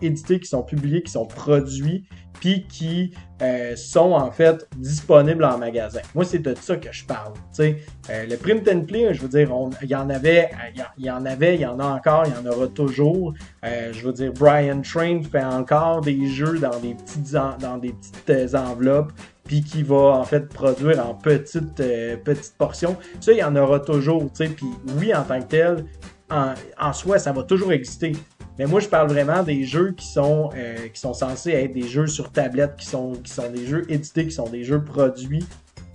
édités, qui sont publiés, qui sont produits, puis qui euh, sont en fait disponibles en magasin. Moi, c'est de ça que je parle. Euh, le print and play, je veux dire, il y en avait, il y en avait, y en a encore, il y en aura toujours. Euh, je veux dire, Brian Train fait encore des jeux dans des petites, enveloppes puis qui va en fait produire en petites portions. Ça, il y en aura toujours, tu. Puis oui, en tant que tel, en, soi, ça va toujours exister. Mais moi, je parle vraiment des jeux qui sont euh, qui sont censés être des jeux sur tablette, qui sont qui sont des jeux édités, qui sont des jeux produits.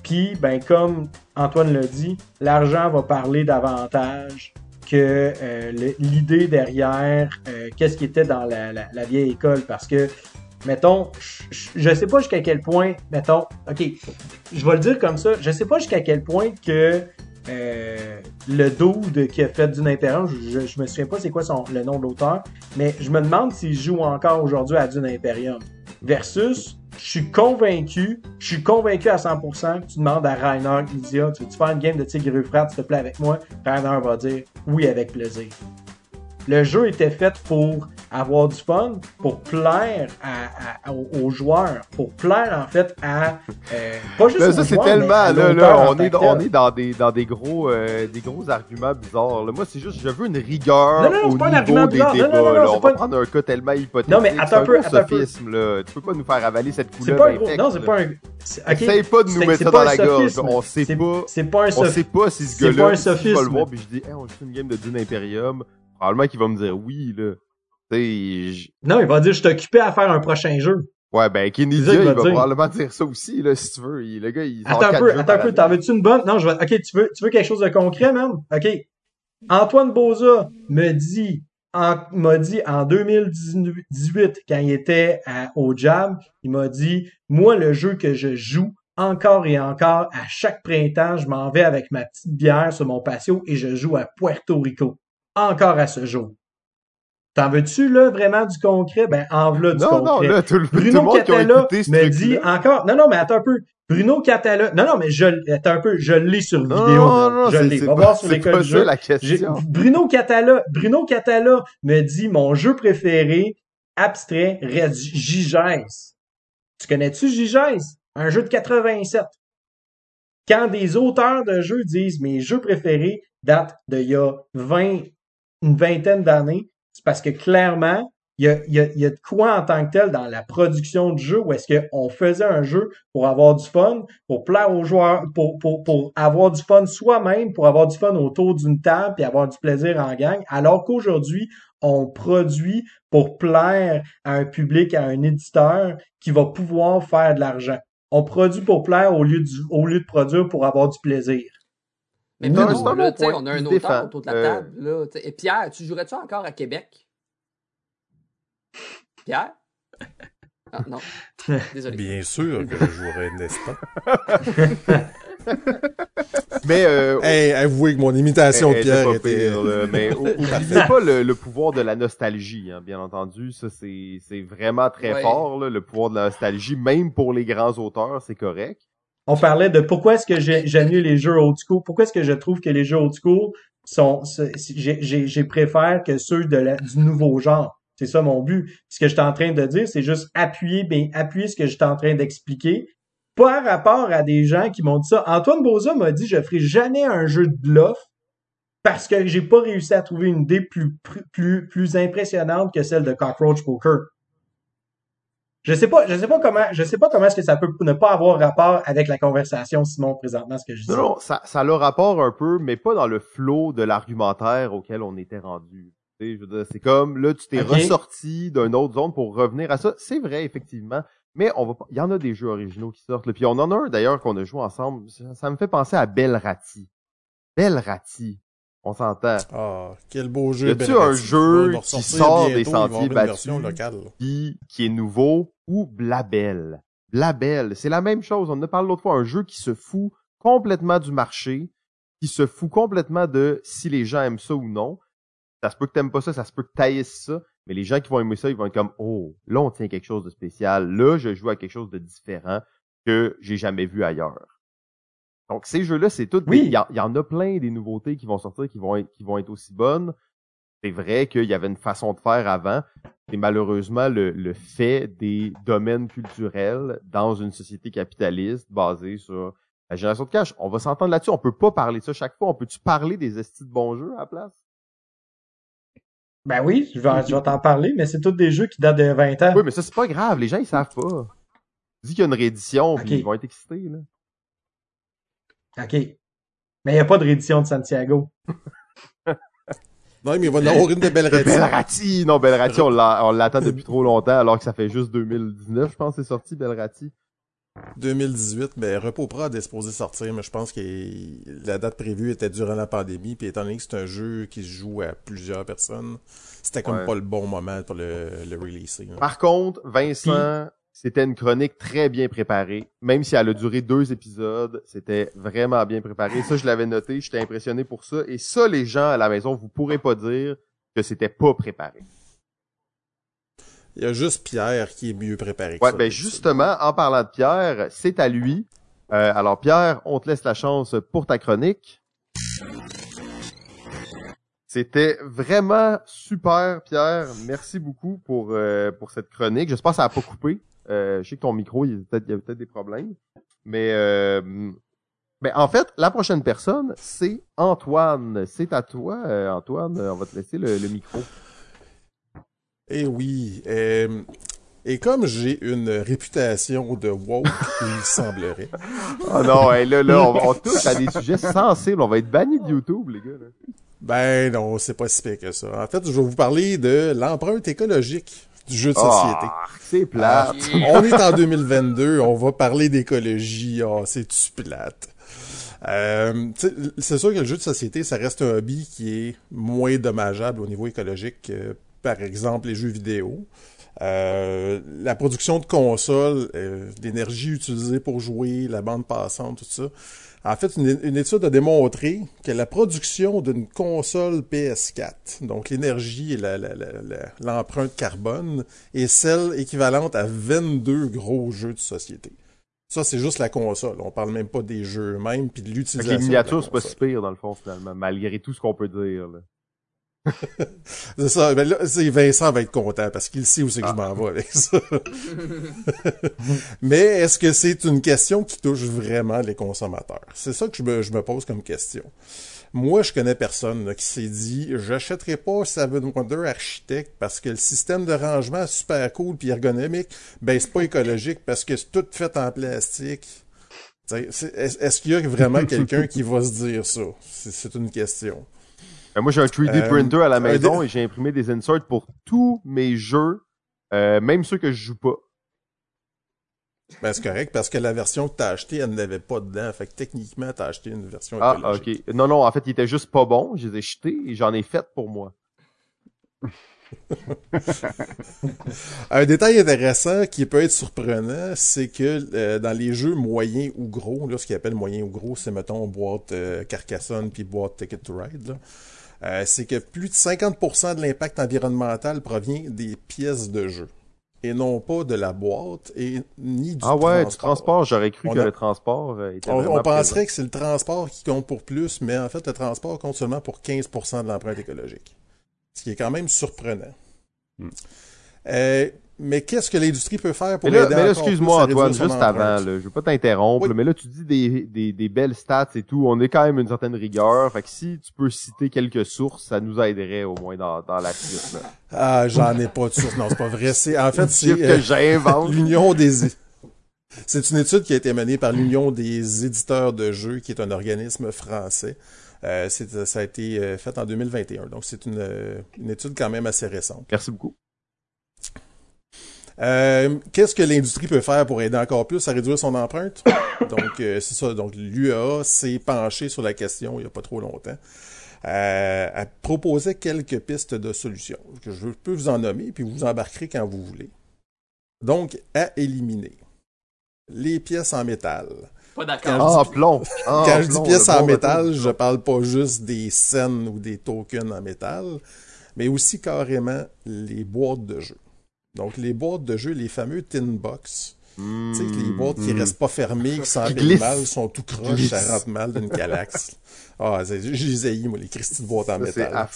Puis, ben comme Antoine l'a dit, l'argent va parler davantage que euh, l'idée derrière euh, qu'est-ce qui était dans la, la, la, vieille école. Parce que mettons, je, je sais pas jusqu'à quel point, mettons, ok, je vais le dire comme ça, je sais pas jusqu'à quel point que euh, le dude qui a fait Dune Imperium, je, me souviens pas c'est quoi son, le nom de l'auteur, mais je me demande s'il joue encore aujourd'hui à Dune Imperium. Versus, je suis convaincu, je suis convaincu à 100% que tu demandes à Rainer Lydia, tu veux-tu faire une game de Tigre Euphrate, s'il te plaît, avec moi? Rainer va dire oui avec plaisir. Le jeu était fait pour avoir du fun, pour plaire à, à, aux joueurs, pour plaire en fait à euh, pas juste aux ça c'est joueurs, tellement mais à là, là on est on est dans des dans des gros euh, des gros arguments bizarres. Là. Moi c'est juste je veux une rigueur Non, non, non, au c'est pas un niveau argument des bizarre. débats. Là. c'est on pas va un- prendre un cas tellement hypothétique. Non, mais attends c'est un peu, gros attends un peu. sophisme là. Tu peux pas nous faire avaler cette C'est couleur pas un gros. Non, c'est pas un. c'est-. Essaye pas de nous C'est- mettre c'est ça dans un la gorge. sophisme. On sait C'est- pas. C'est pas un On sophisme. sait pas si ce c'est pas un si je sophisme. le voir puis je dis, on joue une game de Dune Imperium, probablement qu'il va me dire oui, là. Non, il va dire je suis occupé à faire un prochain jeu. ouais, ben, ça il va dire. probablement dire ça aussi, là, si tu veux. Il- le gars, il Attends un peu, attends un peu. T'en veux-tu une bonne? Non, je vais. Ok, tu veux, tu veux quelque chose de concret, même? Ok. Antoine Boza me dit, en, m'a dit en 2018, quand il était à- au Jam, il m'a dit, moi, le jeu que je joue encore et encore, à chaque printemps, je m'en vais avec ma petite bière sur mon patio et je joue à Puerto Rico. Encore à ce jour. T'en veux-tu, là, vraiment du concret? Ben, en voilà du Non, non, concret. là, tout le, tout le Bruno monde qui a Catala me dit encore. Non, non, mais attends un peu. Bruno Catala. Non, non, mais je, attends un peu. Je l'ai sur Non, vidéo. non, non, je c'est- l'ai. c'est Va pas- voir sur l'école du jeu. la question. Bruno Catala, Bruno Catala me dit mon jeu préféré abstrait reste Gigès. Tu connais-tu Gigès? Un jeu de 87. Quand des auteurs de jeux disent mes jeux préférés datent d'il y a 20, une vingtaine d'années, c'est parce que clairement, il y a, de quoi en tant que tel dans la production du jeu où est-ce qu'on faisait un jeu pour avoir du fun, pour plaire aux joueurs, pour, pour, pour avoir du fun soi-même, pour avoir du fun autour d'une table et avoir du plaisir en gang, alors qu'aujourd'hui, on produit pour plaire à un public, à un éditeur qui va pouvoir faire de l'argent. On produit pour plaire au lieu, du, au lieu de produire pour avoir du plaisir. Mais Non, là, bon tu sais, point. on a un auteur défend. autour de la Euh, table. Là. Et Pierre, tu jouerais-tu encore à Québec? Pierre? Ah, non. Désolé. Bien sûr que je jouerais, n'est-ce pas? Mais, euh, Hey, avouez que mon imitation de Elle- elle Pierre pas était... pire, là, mais ou- oubliez pas le, le pouvoir de la nostalgie, hein, bien entendu. Ça, c'est, c'est vraiment très Ouais. fort, là, le pouvoir de la nostalgie. Même pour les grands auteurs, c'est correct. On parlait de pourquoi est-ce que j'ai- j'aime mieux les jeux old school, pourquoi est-ce que je trouve que les jeux old school sont, j'ai- préfère que ceux de du nouveau genre? C'est ça mon but. Ce que je suis en train de dire, c'est juste appuyer, ben, appuyer ce que je en train d'expliquer. Par rapport à des gens qui m'ont dit ça. Antoine Boza m'a dit, je ferai jamais un jeu de bluff parce que j'ai pas réussi à trouver une idée plus, plus, plus impressionnante que celle de Cockroach Poker. Je sais pas, je sais pas comment, je sais pas comment est-ce que ça peut ne pas avoir rapport avec la conversation, Simon, présentement, ce que je dis. Non, ça, ça a le rapport un peu, mais pas dans le flot de l'argumentaire auquel on était rendu. Tu sais, je veux dire, C'est comme, là, tu t'es ressorti d'une autre zone pour revenir à ça. C'est vrai, effectivement. Mais on va pas, il y en a des jeux originaux qui sortent, là. Puis on en a un, d'ailleurs, qu'on a joué ensemble. Ça, ça me fait penser à Belrati. Belrati. On s'entend. Ah, quel beau jeu. Y a-tu un jeu qui sort bientôt, des sentiers battus? qui, qui est nouveau, ou Blabel. Blabel, c'est la même chose. On en a parlé l'autre fois, un jeu qui se fout complètement du marché, qui se fout complètement de si les gens aiment ça ou non. Ça se peut que t'aimes pas ça, ça se peut que t'haïsses ça, mais les gens qui vont aimer ça, ils vont être comme, oh, là, on tient quelque chose de spécial. Là, je joue à quelque chose de différent que j'ai jamais vu ailleurs. Donc, ces jeux-là, c'est tout. Oui. Il y, en- il y en a plein des nouveautés qui vont sortir, qui vont être, qui vont être aussi bonnes. C'est vrai qu'il y avait une façon de faire avant. Et malheureusement, le, le fait des domaines culturels dans une société capitaliste basée sur la génération de cash. On va s'entendre là-dessus. On peut pas parler de ça chaque fois. On peut-tu parler des estis de bons jeux à la place? Ben oui, je vais, je vais t'en parler, mais c'est tous des jeux qui datent de 20 ans. Oui, mais ça, c'est pas grave. Les gens, ils savent pas. Dis qu'il y a une réédition, Ok. puis ils vont être excités, là. OK. Mais il n'y a pas de réédition de Santiago. Non, mais il va y en avoir une de De Belrati! Non, Belrati, on l'a- on l'attend depuis trop longtemps, alors que ça fait juste 2019, je pense, c'est sorti, Belrati. 2018, mais Repos Prod est supposé sortir, mais je pense que la date prévue était durant la pandémie, puis étant donné que c'est un jeu qui se joue à plusieurs personnes, c'était comme Ouais. pas le bon moment pour le, le releaser. là. Par contre, Vincent, c'était une chronique très bien préparée. Même si elle a duré deux épisodes, c'était vraiment bien préparé. Ça, je l'avais noté, j'étais impressionné pour ça. Et ça, les gens à la maison, vous pourrez pas dire que c'était pas préparé. Il y a juste Pierre qui est mieux préparé que Ouais, ça. ben justement, en parlant de Pierre, c'est à lui. Euh, alors Pierre, on te laisse la chance pour ta chronique. C'était vraiment super, Pierre. Merci beaucoup pour euh, pour cette chronique. J'espère que ça a pas coupé. Euh, je sais que ton micro, il y il avait peut-être des problèmes, mais euh, ben, en fait, la prochaine personne, c'est Antoine. C'est à toi, euh, Antoine. On va te laisser le, le micro. Eh oui. euh, et comme j'ai une réputation de woke, il semblerait. Oh non, hey, là, là, on, on touche à des sujets sensibles. On va être banni de YouTube, les gars. là. Ben non, c'est pas si pire que ça. En fait, je vais vous parler de l'empreinte écologique du jeu de société. Ah, c'est plate. On est en 2022, on va parler d'écologie. Oh, c'est-tu plate? Euh, c'est sûr que le jeu de société, ça reste un hobby qui est moins dommageable au niveau écologique que, par exemple, les jeux vidéo. Euh, la production de consoles, euh, l'énergie utilisée pour jouer, la bande passante, tout ça. En fait, une, une étude a démontré que la production d'une console PS4, donc l'énergie et l'empreinte carbone, est celle équivalente à 22 gros jeux de société. Ça, c'est juste la console. On parle même pas des jeux eux-mêmes puis de l'utilisation. les miniatures, c'est pas si pire, dans le fond, finalement, malgré tout ce qu'on peut dire. Là. C'est ça. Ben là, c'est Vincent va être content parce qu'il sait où c'est que je m'en vais avec ça. Mais est-ce que c'est une question qui touche vraiment les consommateurs? C'est ça que je me, je me pose comme question. Moi, je connais personne là, qui s'est dit j'achèterai pas Seven Wonder Architect parce que le système de rangement est super cool puis ergonomique, ben c'est pas écologique parce que c'est tout fait en plastique. Est-ce qu'il y a vraiment quelqu'un qui va se dire ça? C'est une question. Euh, moi, j'ai un 3D Euh, printer à la maison et j'ai imprimé des inserts pour tous mes jeux, euh, même ceux que je joue pas. Ben, c'est correct, parce que la version que t'as achetée, elle n'avait pas dedans. Fait que techniquement, t'as acheté une version Ah, ok. Non, non, en fait, ils étaient juste pas bons. Je les ai jetés et j'en ai fait pour moi. Un détail intéressant qui peut être surprenant, c'est que euh, dans les jeux moyens ou gros, là, ce qu'ils appellent moyen ou gros, c'est mettons boîte euh, Carcassonne puis boîte Ticket to Ride, là, euh, c'est que plus de 50% de l'impact environnemental provient des pièces de jeu et non pas de la boîte et ni du Ah ouais, transport. du transport, j'aurais cru On que a- le transport euh, était On, on penserait présent. que c'est le transport qui compte pour plus, mais en fait, le transport compte seulement pour 15% de l'empreinte écologique. Ce qui est quand même surprenant. Hmm. Euh, mais qu'est-ce que l'industrie peut faire pour Mais là, aider mais là, excuse-moi, Antoine, juste avant, là, je veux pas t'interrompre, Oui. mais là, tu dis des, des, des belles stats et tout. On est quand même une certaine rigueur. Fait que si tu peux citer quelques sources, ça nous aiderait au moins dans, dans la suite. Là. Ah, j'en ai pas de source. Non, c'est pas vrai. C'est, en fait, c'est que euh, j'invente. l'Union des... C'est une étude qui a été menée par l'Union des éditeurs de jeux, qui est un organisme français. Euh, ça a été euh, fait en 2021. Donc, c'est une, euh, une étude quand même assez récente. Merci beaucoup. Euh, Qu'est-ce que l'industrie peut faire pour aider encore plus à réduire son empreinte? Donc, euh, c'est ça. Donc, l'UEA s'est penché sur la question il n'y a pas trop longtemps. Euh, elle proposait quelques pistes de solutions que je peux vous en nommer, puis vous embarquerez quand vous voulez. Donc, à éliminer les pièces en métal. Pas d'accord. Ah, plomb. Ah, Quand je dis pièces en bon métal, retour. je parle pas juste des scènes ou des tokens en métal, mais aussi carrément les boîtes de jeu. Donc les boîtes de jeu, les fameux tin box, Tu sais, les boîtes qui Hmm. restent pas fermées, qui glissent. mal, sont tout croches, ça rentre mal d'une galaxie. Ah, je les haïs, moi, les Christy de boîtes en métal.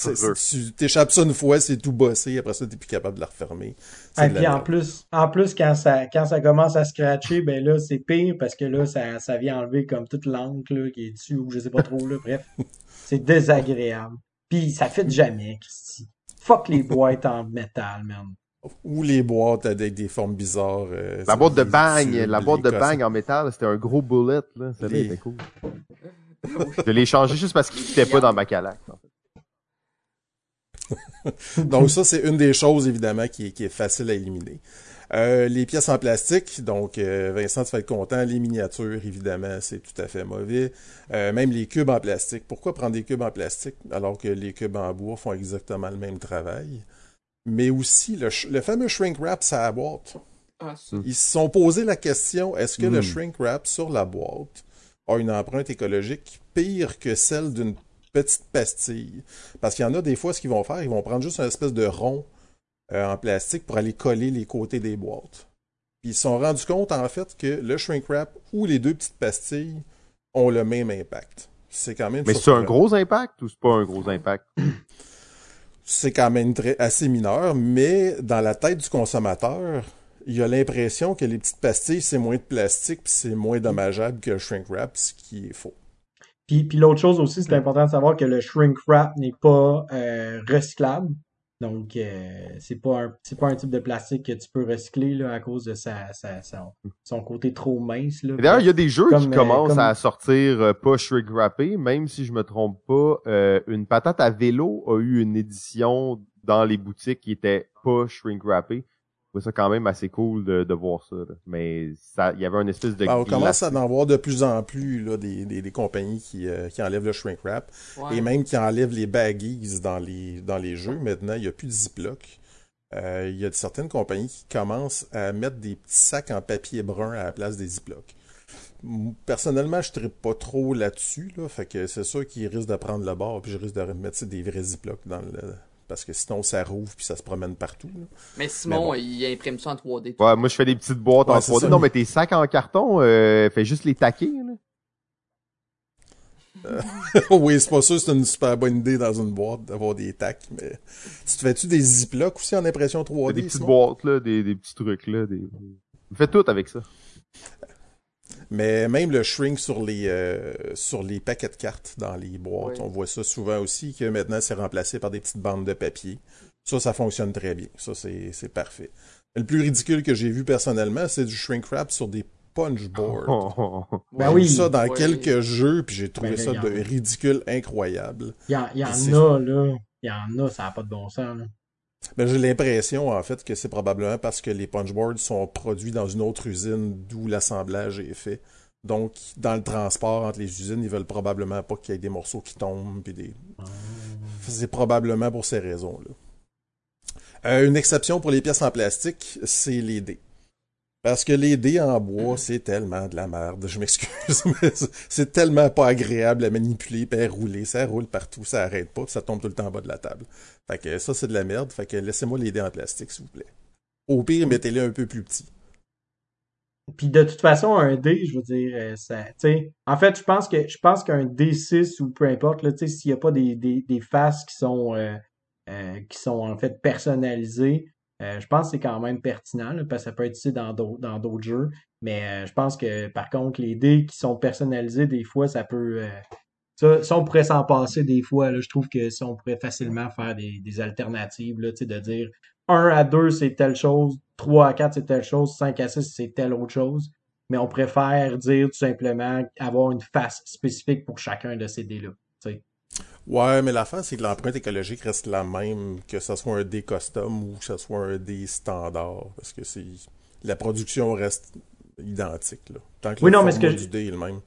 Tu t'échappes ça une fois, c'est tout bossé, après ça, t'es plus capable de la refermer. Et la puis en plus, en plus quand ça quand ça commence à scratcher, ben là c'est pire parce que là ça, ça vient enlever comme toute l'encre là, qui est dessus ou je sais pas trop là. Bref, c'est désagréable. Puis ça fait jamais, Christy. Fuck les boîtes en métal, man. Ou les boîtes avec des formes bizarres. euh, La boîte de tubes, la boîte de bang en métal, c'était un gros bullet, là. Celle-là Les- était cool. Je l'ai changé juste parce qu'il fitait pas dans ma calac. en fait. Donc ça, c'est une des choses, évidemment, qui est, qui est facile à éliminer. Euh, les pièces en plastique, donc euh, Vincent, tu vas être content. Les miniatures, évidemment, c'est tout à fait mauvais. Euh, même les cubes en plastique. Pourquoi prendre des cubes en plastique alors que les cubes en bois font exactement le même travail? Mais aussi, le, fameux shrink wrap, ça la boîte. Ah, ça. Ils se sont posé la question, est-ce que le Mm. shrink wrap sur la boîte a une empreinte écologique pire que celle d'une petite pastille? Parce qu'il y en a des fois, ce qu'ils vont faire, ils vont prendre juste une espèce de rond euh, en plastique pour aller coller les côtés des boîtes. Puis ils se sont rendus compte, en fait, que le shrink wrap ou les deux petites pastilles ont le même impact. C'est quand même Mais c'est un gros impact ou c'est pas un gros impact? c'est quand même assez mineur, mais dans la tête du consommateur, il a l'impression que les petites pastilles, c'est moins de plastique, puis c'est moins dommageable que le shrink wrap, ce qui est faux. Puis, puis l'autre chose aussi, c'est important de savoir que le shrink wrap n'est pas euh, recyclable. Donc, euh, c'est pas un c'est pas un type de plastique que tu peux recycler là, à cause de sa, sa- son, son côté trop mince. D'ailleurs, il y a des jeux Comme, qui euh, commencent comme- à sortir euh, pas shrink wrappé, même si je me trompe pas, euh, une patate à vélo a eu une édition dans les boutiques qui était pas shrink wrappé. Je trouvais ça quand même assez cool de, de voir ça. là. Mais ça, il y avait une espèce de Ben, on commence à en voir de plus en plus là, des, des, des compagnies qui, euh, qui enlèvent le shrink wrap Ouais. et même qui enlèvent les baggies dans les, dans les jeux. Maintenant, il n'y a plus de Ziploc. Euh, il y a certaines compagnies qui commencent à mettre des petits sacs en papier brun à la place des Ziploc. M- Personnellement, je ne pas trop là-dessus, là, fait que c'est sûr qu'ils risquent de prendre le bord, puis je risque de sais, des vrais Ziploc dans le... Parce que sinon, ça rouvre puis ça se promène partout. là. Mais Simon, Mais bon. il imprime ça en 3D. Ouais, moi je fais des petites boîtes en Ouais, c'est 3D. ça. Non, mais tes sacs en carton, euh, fais juste les taquer. Là. oui, c'est pas sûr, c'est une super bonne idée dans une boîte d'avoir des tacs, mais tu te fais-tu des Ziploc aussi en impression 3D? des petites Simon? boîtes, là, des, des petits trucs là. Des... Fais tout avec ça. Mais même le shrink sur les euh, sur les paquets de cartes dans les boîtes, Oui. on voit ça souvent aussi que maintenant c'est remplacé par des petites bandes de papier. Ça, ça fonctionne très bien. Ça, c'est c'est parfait. Le plus ridicule que j'ai vu personnellement, c'est du shrink wrap sur des punch boards. Ben Ouais. oui. J'ai vu ça dans quelques jeux, puis j'ai trouvé Ben, ça de ridicule incroyable. Il y, en- y en a, là. Il y en a, ça n'a pas de bon sens. Là. Ben, j'ai l'impression, en fait, que c'est probablement parce que les punchboards sont produits dans une autre usine d'où l'assemblage est fait. Donc, dans le transport entre les usines, ils veulent probablement pas qu'il y ait des morceaux qui tombent. Puis des... C'est probablement pour ces raisons-là. Euh, une exception pour les pièces en plastique, c'est les dés. Parce que les dés en bois, c'est tellement de la merde. Je m'excuse, mais c'est- tellement pas agréable à manipuler puis à rouler. Ça roule partout, ça arrête pas, puis ça tombe tout le temps en bas de la table. Fait que ça, c'est de la merde. Fait que laissez-moi les dés en plastique, s'il vous plaît. Au pire, mettez-les un peu plus petits. Puis de toute façon, un D, je veux dire, euh, ça, en fait, je pense que je pense qu'un D6 ou peu importe, là, s'il n'y a pas des, des, des faces qui sont euh, euh, qui sont en fait personnalisées, euh, je pense que c'est quand même pertinent, là, parce que ça peut être utilisé dans d'autres jeux. Mais euh, je pense que par contre, les dés qui sont personnalisés, des fois, ça peut euh, ça, on pourrait s'en passer des fois. Là, je trouve que ça, on pourrait facilement faire des, des alternatives, là, de dire 1 à 2, c'est telle chose, 3 à 4, c'est telle chose, 5 à 6, c'est telle autre chose. Mais on préfère dire tout simplement avoir une face spécifique pour chacun de ces dés-là. Ouais, mais l'affaire, c'est que l'empreinte écologique reste la même, que ce soit un dé custom ou que ce soit un dé standard. Parce que c'est la production reste identique. Là. Tant que Oui, le non, mais ce que du dé est le même.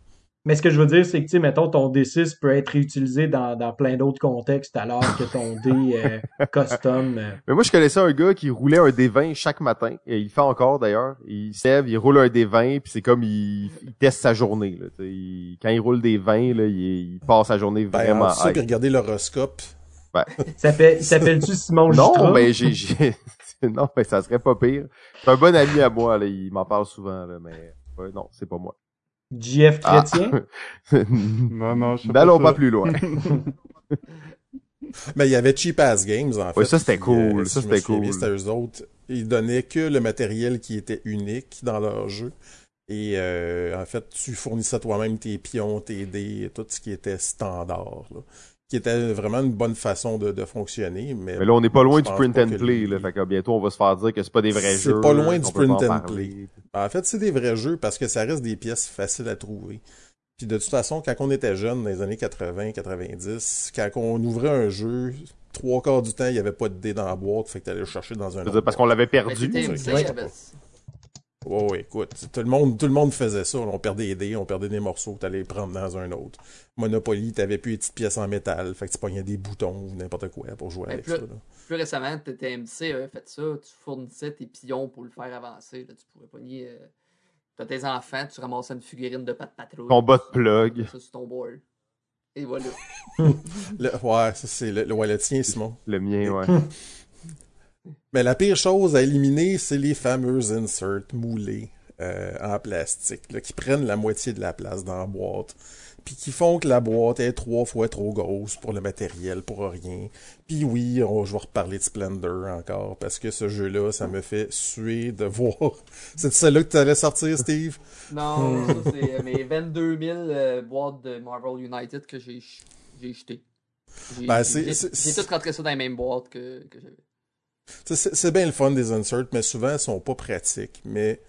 Mais ce que je veux dire, c'est que, tu sais, mettons, ton D6 peut être réutilisé dans, dans plein d'autres contextes alors que ton dé euh, custom. euh, Mais moi, je connaissais un gars qui roulait un D20 chaque matin. Et il le fait encore, d'ailleurs. Il se lève, il roule un D20, puis c'est comme il, il teste sa journée. Là, tu sais. Il- quand il roule des 20, là, il, il passe sa journée Ben, vraiment entre ça, puis regarder l'horoscope. ça il s'appelle-tu Simon Non, Jutra? mais j'ai, non, mais ça serait pas pire. C'est un bon ami à moi, là, il m'en parle souvent, là, mais non, c'est pas moi. JF Ah. Chrétien? Non, non, je sais N'allons ça. pas plus loin. Mais il y avait Cheap Ass Games, en fait. Ouais, ça, c'était qui, cool. Ça, c'était cool. C'était eux autres. Ils donnaient que le matériel qui était unique dans leur jeu. Et euh, en fait, tu fournissais toi-même tes pions, tes dés, tout ce qui était standard. là. Qui était vraiment une bonne façon de, de fonctionner. Mais, Mais là, on n'est pas loin du print and play, les- là. Fait que bientôt, on va se faire dire que c'est pas des vrais C'est jeux. pas loin du print en and parler. En fait, c'est des vrais jeux parce que ça reste des pièces faciles à trouver. Puis de toute façon, quand on était jeune, dans les années 80-90, quand on ouvrait un jeu, trois quarts du temps, il n'y avait pas de dés dans la boîte, fait que t'allais le chercher dans un autre. parce qu'on l'avait perdu. Ouais. écoute, tout le monde, tout le monde faisait ça. On perdait des dés, on perdait des morceaux, t'allais les prendre dans un autre. Monopoly, t'avais plus les petites pièces en métal, fait que tu pognais des boutons ou n'importe quoi pour jouer Mais avec plus- ça. là. Plus récemment, TMC avait fait ça. Tu fournissais tes pions pour le faire avancer. Là, tu pourrais pogner. Euh, T'as tes enfants, tu ramassais une figurine de Pat Patrouille. Combat de plug. Ça sur ton board. Et voilà. Le- ouais, ça c'est le, le- ouais, le tien, Simon. Le mien, ouais. Mais la pire chose à éliminer, c'est les fameux inserts moulés euh, en plastique, là, qui prennent la moitié de la place dans la boîte, puis qui font que la boîte est trois fois trop grosse pour le matériel, pour rien. Puis oui, on- je vais reparler de Splendor encore, parce que ce jeu-là, ça me fait suer de voir. C'est celle-là que tu allais sortir, Steve? Non, ça c'est euh, mes 22 000 euh, boîtes de Marvel United que j'ai jetées. J'ai Ben, tout rentré ça dans les mêmes boîtes que, que j'avais. C'est bien le fun des inserts, mais souvent, ils sont pas pratiques. Mais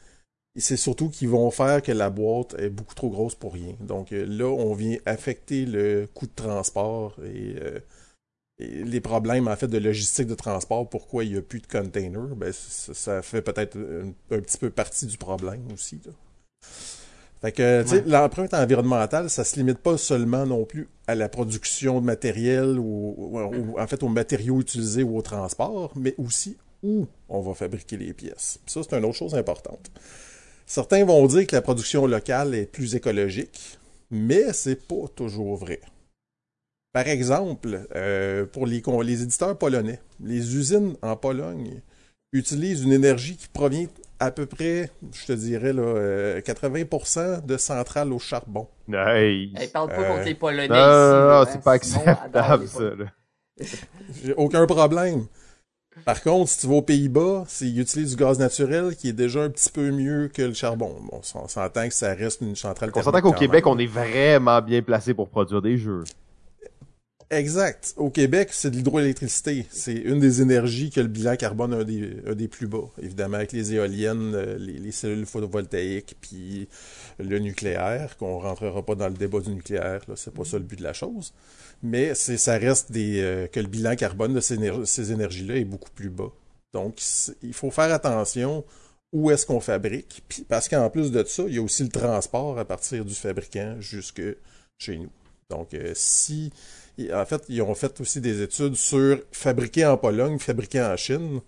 c'est surtout qu'ils vont faire que la boîte est beaucoup trop grosse pour rien. Donc euh, là, on vient affecter le coût de transport et, euh, et les problèmes, en fait, de logistique de transport. Pourquoi il n'y a plus de container? Ben, ça, fait peut-être un, petit peu partie du problème aussi. Fait que, tu sais, Ouais. l'empreinte environnementale, ça se limite pas seulement non plus à la production de matériel ou, ou- ou- en fait aux matériaux utilisés ou au transport, mais aussi où on va fabriquer les pièces. Puis ça, c'est une autre chose importante. Certains vont dire que la production locale est plus écologique, mais c'est pas toujours vrai. Par exemple, euh, pour les, les éditeurs polonais, les usines en Pologne utilisent une énergie qui provient à peu près, je te dirais, là, euh, 80% de centrales au charbon. Nice. Hey, parle pas Euh, contre les Polonais Non, non, non, là, c'est hein, pas acceptable, les ça, Polonais. là. J'ai aucun problème. Par contre, si tu vas aux Pays-Bas, c'est- ils utilisent du gaz naturel qui est déjà un petit peu mieux que le charbon. Bon, on s'entend que ça reste une centrale On s'entend qu'au Québec, on est vraiment bien placé pour produire des jeux. Exact. Au Québec, c'est de l'hydroélectricité. C'est une des énergies que le bilan carbone a un des, plus bas. Évidemment, avec les éoliennes, euh, les, les cellules photovoltaïques, puis le nucléaire, qu'on rentrera pas dans le débat du nucléaire, c'est pas ça le but de la chose. Mais ça reste des, euh, que le bilan carbone de ces, éner- ces énergies-là est beaucoup plus bas. Donc, il faut faire attention où est-ce qu'on fabrique. Parce qu'en plus de ça, il y a aussi le transport à partir du fabricant jusque chez nous. Donc, euh, si en fait, ils ont fait aussi des études sur fabriquer en Pologne, fabriquer en Chine.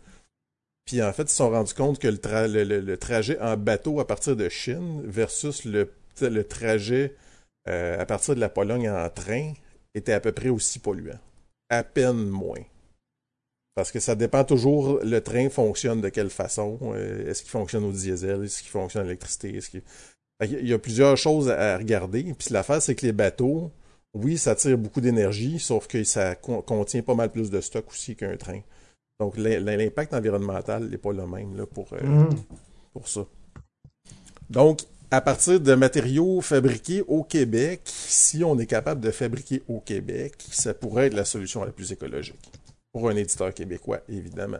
Puis en fait, ils se sont rendus compte que le, tra- le- le- le trajet en bateau à partir de Chine versus le, trajet euh, à partir de la Pologne en train était à peu près aussi polluant. À peine moins. Parce que ça dépend toujours, le train fonctionne de quelle façon. Euh, est-ce qu'il fonctionne au diesel? Est-ce qu'il fonctionne à l'électricité? Il y a plusieurs choses à regarder. Puis l'affaire, c'est que les bateaux, oui, ça tire beaucoup d'énergie, sauf que ça con- contient pas mal plus de stock aussi qu'un train. Donc l'im- l'impact environnemental n'est pas le même là, pour, euh, Mhm. pour ça. Donc, à partir de matériaux fabriqués au Québec, si on est capable de fabriquer au Québec, ça pourrait être la solution la plus écologique. Pour un éditeur québécois, évidemment.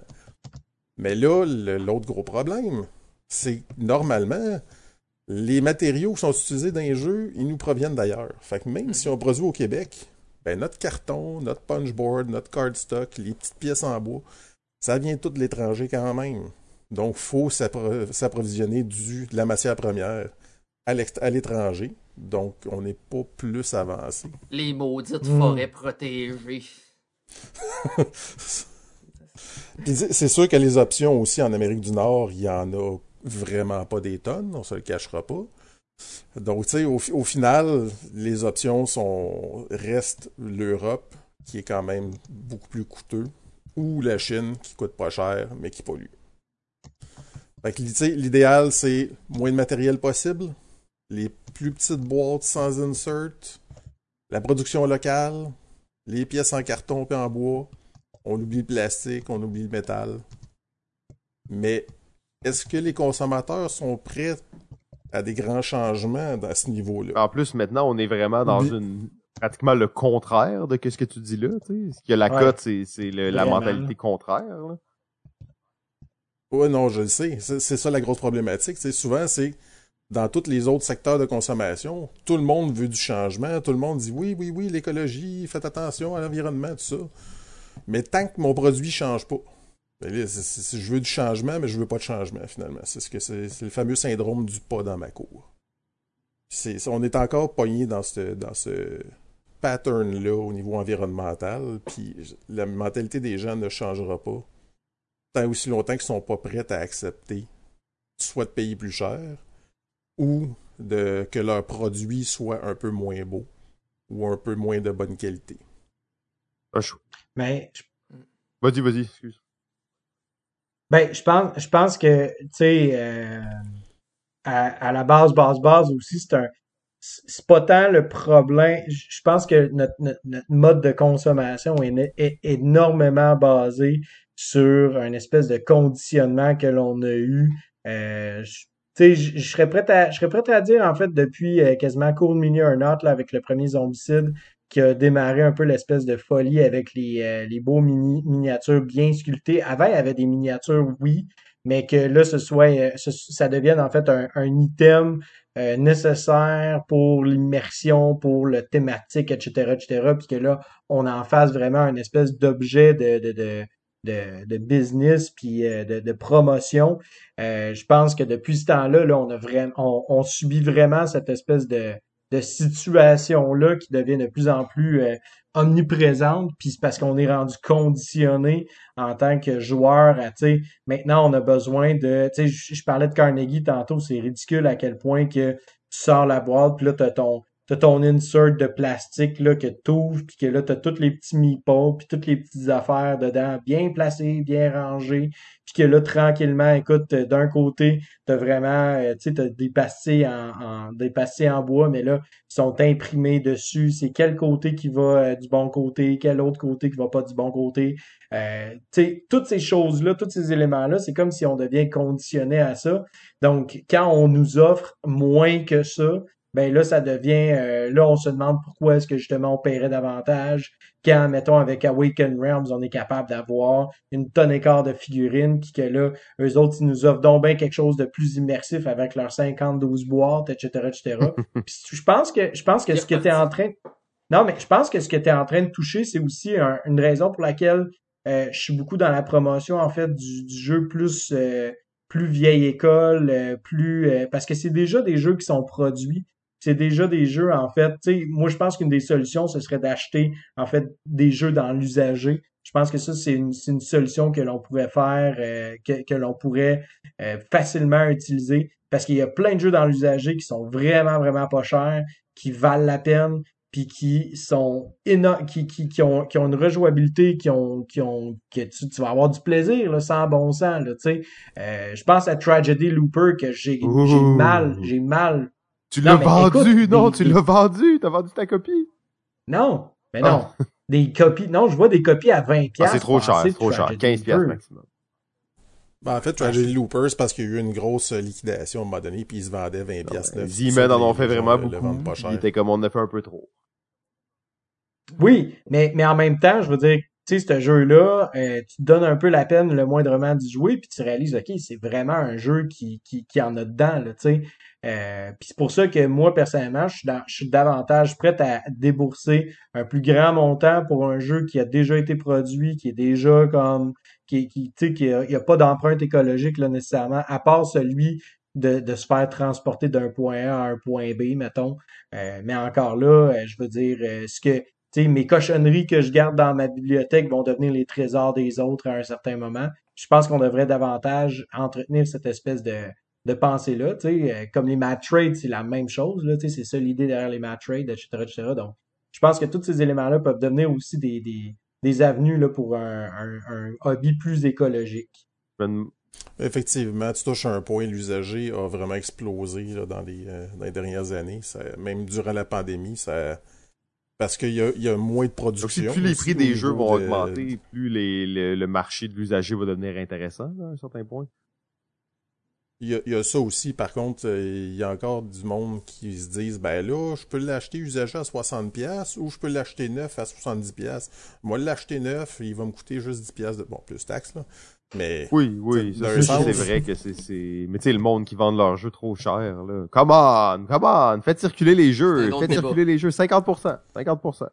Mais là, l'autre gros problème, c'est normalement, les matériaux qui sont utilisés dans les jeux, ils nous proviennent d'ailleurs. Fait que même si on produit au Québec, ben notre carton, notre punchboard, notre cardstock, les petites pièces en bois, ça vient tout de l'étranger quand même. Donc, faut s'appro- s'approvisionner du de la matière première à l'étranger. Donc, on n'est pas plus avancé. Les maudites Hmm. forêts protégées. C'est sûr que les options aussi en Amérique du Nord, il y en a vraiment pas des tonnes, on se le cachera pas. Donc, tu sais, au, au final, les options sont restent l'Europe, qui est quand même beaucoup plus coûteux. ou la Chine qui coûte pas cher mais qui pollue. Fait que l'idéal c'est moins de matériel possible, les plus petites boîtes sans insert, la production locale, les pièces en carton et en bois, on oublie le plastique, on oublie le métal. Mais est-ce que les consommateurs sont prêts à des grands changements à ce niveau-là? En plus, maintenant, on est vraiment dans une pratiquement le contraire de ce que tu dis là. Tu sais. Ce que la cote, c'est, la mentalité contraire. Là. Ouais, non, je le sais. C'est, ça la grosse problématique. C'est souvent, c'est dans tous les autres secteurs de consommation, tout le monde veut du changement. Tout le monde dit oui, oui, oui, l'écologie, faites attention à l'environnement, tout ça. Mais tant que mon produit change pas, ben je veux du changement, mais je veux pas de changement finalement. C'est ce que c'est, le fameux syndrome du pas dans ma cour. on est encore pogné dans ce, dans ce pattern-là au niveau environnemental, puis la mentalité des gens ne changera pas tant aussi longtemps qu'ils sont pas prêts à accepter soit de payer plus cher ou de que leur produit soit un peu moins beau ou un peu moins de bonne qualité. Ah, Mais vas-y, vas-y, excuse. Ben, je pense, je pense que, tu sais, euh, à, la base, base, base aussi, c'est un. C'est pas tant le problème. Je pense que notre, mode de consommation est, énormément basé sur un espèce de conditionnement que l'on a eu. Euh, sais, je serais prêt à, je serais prêt à dire, en fait, depuis euh, quasiment court de un là, avec le premier zombicide, qui a démarré un peu l'espèce de folie avec les, euh, les beaux mini miniatures bien sculptées. Avant, il y avait des miniatures, oui, mais que là, ce soit, euh, ça devienne en fait un, un item euh, nécessaire pour l'immersion, pour le thématique, etc., etc., puis que là, on en fasse vraiment une espèce d'objet de, de, de de, business puis de, de, promotion. je pense que depuis ce temps-là, là, on a vraiment on, on subit vraiment cette espèce de, de situations-là qui deviennent de plus en plus euh, omniprésentes, puis c'est parce qu'on est rendu conditionné en tant que joueur tu sais, maintenant on a besoin de, tu sais, je parlais de Carnegie tantôt, c'est ridicule à quel point que tu sors la boîte, puis là, t'as ton, t'as ton insert de plastique là, que ouvres, puis que là, t'as tous les petits meeples, puis toutes les petites affaires dedans, bien placées, bien rangées, puis que là, tranquillement, écoute, d'un côté, t'as vraiment, euh, tu sais, t'as des pastilles en, en, des pastilles en bois, mais là, ils sont imprimés dessus, c'est quel côté qui va euh, du bon côté, quel autre côté qui va pas du bon côté. Euh, tu sais, toutes ces choses-là, tous ces éléments-là, c'est comme si on devient conditionné à ça. Donc, quand on nous offre moins que ça, ben là, ça devient, euh, là, on se demande pourquoi est-ce que justement on paierait davantage quand, mettons, avec Awaken Realms, on est capable d'avoir une tonne et quart de figurines, puis que là, eux autres, ils nous offrent donc bien quelque chose de plus immersif avec leurs 50-12 boîtes, etc., etc. puis je pense que, je pense que ce que tu es en train, non, mais je pense que ce que tu es en train de toucher, c'est aussi une raison pour laquelle euh, je suis beaucoup dans la promotion, en fait, du, jeu plus, euh, plus vieille école, plus, parce que c'est déjà des jeux qui sont produits c'est déjà des jeux, en fait. Moi, je pense qu'une des solutions, ce serait d'acheter, en fait, des jeux dans l'usager. Je pense que ça, c'est une, une, solution que l'on pourrait faire, euh, que, que l'on pourrait euh, facilement utiliser. Parce qu'il y a plein de jeux dans l'usager qui sont vraiment, vraiment pas chers, qui valent la peine, puis qui sont qui, qui, qui, ont, qui ont une rejouabilité, qui ont, qui ont, que tu, tu vas avoir du plaisir, là, sans bon sens, là, tu sais. Euh, je pense à Tragedy Looper que j'ai mal, j'ai mal tu l'as vendu, non, tu l'as vendu, t'as vendu ta copie. Non, mais non. Ah. Des copies, non, je vois des copies à 20 ah, c'est trop cher, c'est trop cher, 15 pièces maximum. Ben, en fait, Tragedy Loopers, parce qu'il y a eu une grosse liquidation à un moment donné, puis ils se vendaient 20 pièces. Ils en ont fait vraiment beaucoup. Il était comme on a fait un peu trop. Oui, mais, mais en même temps, je veux dire, tu sais, ce jeu-là, euh, tu te donnes un peu la peine le moindrement d'y jouer, puis tu réalises, OK, c'est vraiment un jeu qui, qui, qui en a dedans, là, tu sais. Euh, puis c'est pour ça que moi, personnellement, je suis, je suis davantage prêt à débourser un plus grand montant pour un jeu qui a déjà été produit, qui est déjà comme qui, qui tu sais, qui a, a pas d'empreinte écologique là, nécessairement, à part celui de, de se faire transporter d'un point A à un point B, mettons. Euh, mais encore là, euh, je veux dire, ce que sais, mes cochonneries que je garde dans ma bibliothèque vont devenir les trésors des autres à un certain moment. Je pense qu'on devrait davantage entretenir cette espèce de, de pensée-là. Euh, comme les match trades, c'est la même chose. Là, c'est ça l'idée derrière les match trades, etc., etc. Donc, je pense que tous ces éléments-là peuvent devenir aussi des, des, des avenues là, pour un, un, un hobby plus écologique. Me- Effectivement, tu touches à un point, l'usager a vraiment explosé là, dans, les, euh, dans les dernières années. Ça- même durant la pandémie, ça parce qu'il y a, il y a moins de Donc, si production. plus les prix des jeux vont de- augmenter, plus les, le, le marché de l'usager va devenir intéressant, là, à un certain point. Il y, a, il y a ça aussi, par contre, euh, il y a encore du monde qui se disent ben là, je peux l'acheter usagé à 60$ ou je peux l'acheter neuf à 70$. Moi, l'acheter neuf, il va me coûter juste 10$ de. Bon, plus taxes, là. Mais. Oui, oui, sens. c'est vrai que c'est, c'est... Mais tu sais, le monde qui vend leurs jeux trop cher, là. Come on, come on, faites circuler les jeux, faites circuler les jeux, 50%, 50%.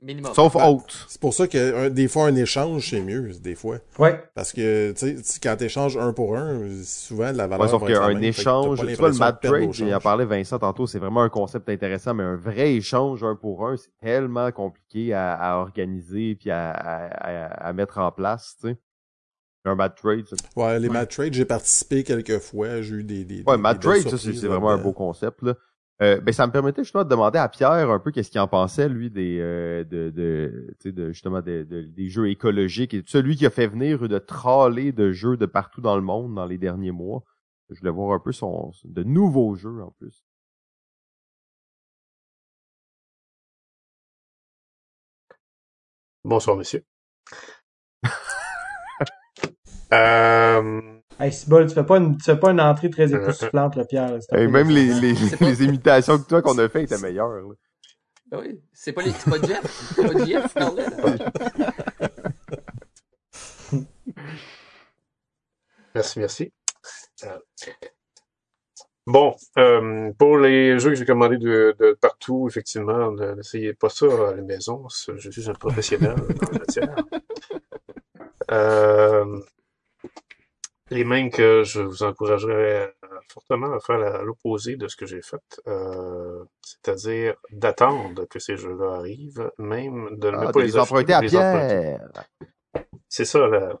Minimum. Sauf haute. C'est pour ça que un- des fois, un échange, c'est mieux, des fois. Ouais. Parce que, tu sais, tu- quand tu échanges un pour un, souvent, la valeur Ouais, sauf qu'un échange, tu vois, le au trade, il en parlait Vincent tantôt, c'est vraiment un concept intéressant, mais un vrai échange un pour un, c'est tellement compliqué à, à organiser puis à, à, à- à mettre en place, tu sais. Un mad trade, ça. Ouais, les Ouais. mad trades, j'ai participé quelques fois, j'ai eu des, des, Ouais, des- trade, ça, c'est vraiment un beau concept, là. Euh, ben, ça me permettait justement de demander à Pierre un peu qu'est-ce qu'il en pensait, lui, des, euh, de, de, de, justement, de- des jeux écologiques et celui qui a fait venir de tralée de jeux de partout dans le monde dans les derniers mois. Je voulais voir un peu son, de nouveaux jeux, en plus. Bonsoir, monsieur. euh, Hey, Cibol, tu fais pas une, tu fais pas une entrée très époustouflante, là, Pierre. là, même les, nécessaire. les, C'est pas- les imitations que toi qu'on a fait étaient meilleures, là. Ben oui. C'est pas, les... c'est pas Jeff. C'est pas Jeff qui parlait, là. merci, merci. Euh, bon, euh, pour les jeux que j'ai commandés de, de partout, effectivement, ne- n'essayez pas ça à la maison. Je suis un professionnel en la matière. Euh, les mêmes que je vous encouragerais fortement à faire l'opposé de ce que j'ai fait, euh, c'est-à-dire d'attendre que ces jeux-là arrivent, même de ne Ah, pas de les, emprunter à les. Pierre. C'est ça, là.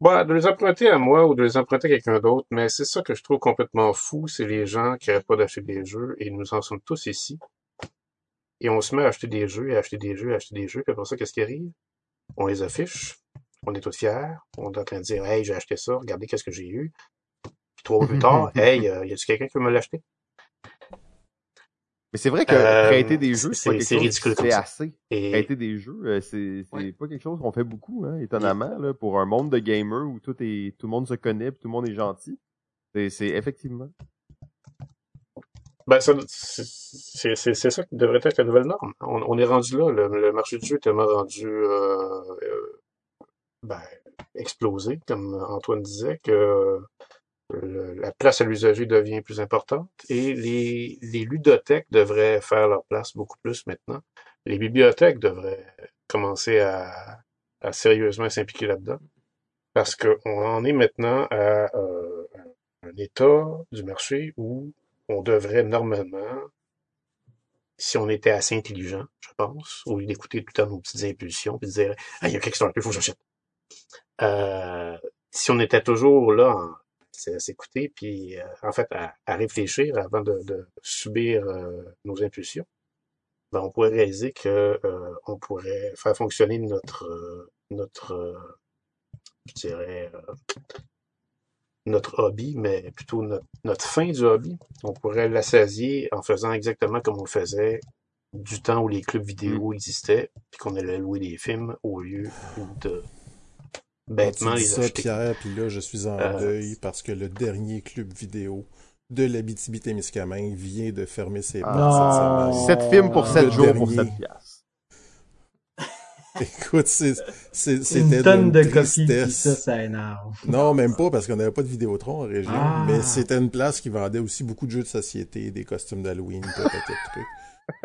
Bah, de les emprunter à moi ou de les emprunter à quelqu'un d'autre, mais c'est ça que je trouve complètement fou, c'est les gens qui n'arrêtent pas d'acheter des jeux, et nous en sommes tous ici. Et on se met à acheter des jeux, et à acheter des jeux, à acheter des jeux, puis après ça, qu'est-ce qui arrive? On les affiche, on est tous fiers, on est en train de dire, hey, j'ai acheté ça, regardez qu'est-ce que j'ai eu. Puis trois mois plus tard, hey, euh, y a-tu quelqu'un qui veut me l'acheter? Mais c'est vrai que Euh, prêter des jeux, c'est c'est- pas quelque c'est chose ridicule qui comme fait ça. assez. Et Prêter des jeux, euh, c'est Ouais. pas quelque chose qu'on fait beaucoup, hein, étonnamment, là, pour un monde de gamers où tout est tout le monde se connaît, puis tout le monde est gentil. C'est effectivement. Ben, ça- c'est ça qui devrait être la nouvelle norme. On, on est rendu là. Le, le marché du jeu est tellement rendu euh, euh, ben, explosé, comme Antoine disait, que le- la place à l'usager devient plus importante et les, les ludothèques devraient faire leur place beaucoup plus maintenant. Les bibliothèques devraient commencer à, à sérieusement s'impliquer là-dedans parce qu'on en est maintenant à euh, un état du marché où on devrait normalement, si on était assez intelligent, je pense, au lieu d'écouter tout le temps nos petites impulsions puis de dire Ah, il y a quelque chose un peu, faut que j'achète. Euh, si on était toujours là en- à s'écouter, puis euh, en fait à, à réfléchir avant de, de subir euh, nos impulsions, ben, on pourrait réaliser que euh, on pourrait faire fonctionner notre notre je dirais notre hobby, mais plutôt notre, notre fin du hobby. On pourrait l'assasier en faisant exactement comme on le faisait du temps où les clubs vidéo existaient, puis qu'on allait louer des films au lieu de bêtement les ça, acheter. Pierre, puis là, je suis en Euh, deuil parce que le dernier club vidéo de l'Abitibi-Témiscamingue vient de fermer ses portes Ah. cette semaine. 7 films pour 7 Le jours pour dernier. 7 piastres. Écoute, c'est- c'est- Une c'était tonne de copies, puis tristesse. ça, ça énerve. Non, même pas, parce qu'on n'avait pas de Vidéotron en région. Ah. Mais c'était une place qui vendait aussi beaucoup de jeux de société, des costumes d'Halloween, truc.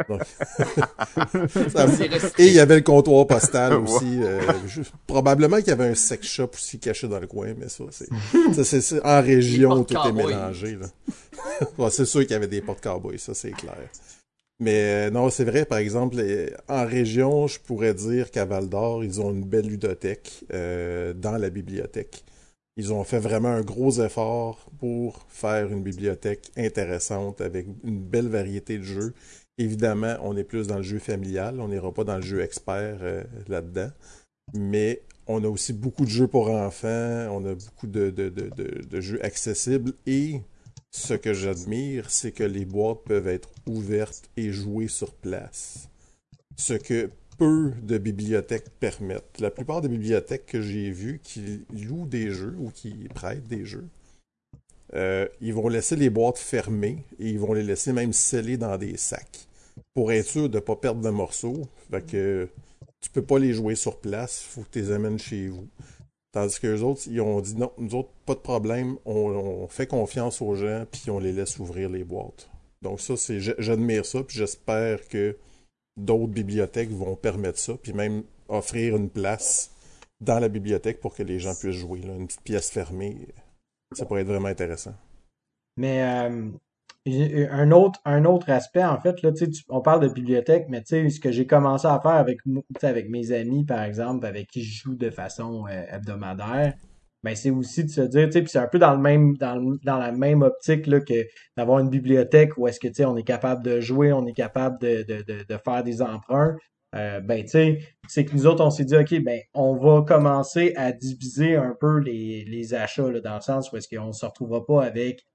Donc. Et il y avait le comptoir postal aussi. euh, je- probablement qu'il y avait un sex shop aussi caché dans le coin, mais ça, c'est, ça, c'est, c'est- en région, tout est mélangé, c'est sûr qu'il y avait des portes cowboy, ça, c'est clair. Mais euh, non, c'est vrai, par exemple, les- en région, je pourrais dire qu'à Val d'Or, ils ont une belle ludothèque euh, dans la bibliothèque. Ils ont fait vraiment un gros effort pour faire une bibliothèque intéressante avec une belle variété de jeux Évidemment, on est plus dans le jeu familial, on n'ira pas dans le jeu expert euh, là-dedans. Mais on a aussi beaucoup de jeux pour enfants, on a beaucoup de, jeux accessibles et ce que j'admire, c'est que les boîtes peuvent être ouvertes et jouées sur place. Ce que peu de bibliothèques permettent. La plupart des bibliothèques que j'ai vues qui louent des jeux ou qui prêtent des jeux, euh, ils vont laisser les boîtes fermées et ils vont les laisser même scellées dans des sacs pour être sûr de ne pas perdre de morceaux. Fait que tu peux pas les jouer sur place, faut que tu les amènes chez vous. Tandis que les autres, ils ont dit non, nous autres, pas de problème, on, fait confiance aux gens, puis on les laisse ouvrir les boîtes. Donc ça, c'est j'admire ça, puis j'espère que d'autres bibliothèques vont permettre ça, puis même offrir une place dans la bibliothèque pour que les gens puissent jouer. Une petite pièce fermée, ça pourrait être vraiment intéressant. Mais euh, un autre, un autre aspect, en fait, là, tu, on parle de bibliothèque, mais ce que j'ai commencé à faire avec, avec mes amis, par exemple, avec qui je joue de façon euh, hebdomadaire, ben c'est aussi de se dire, puis c'est un peu dans le même, dans, dans la même optique là, que d'avoir une bibliothèque où est-ce que on est capable de jouer, on est capable de, de, de, faire des emprunts. Euh, ben tu sais, c'est que nous autres, on s'est dit, OK, ben on va commencer à diviser un peu les, les achats dans le sens où est-ce qu'on se retrouvera pas avec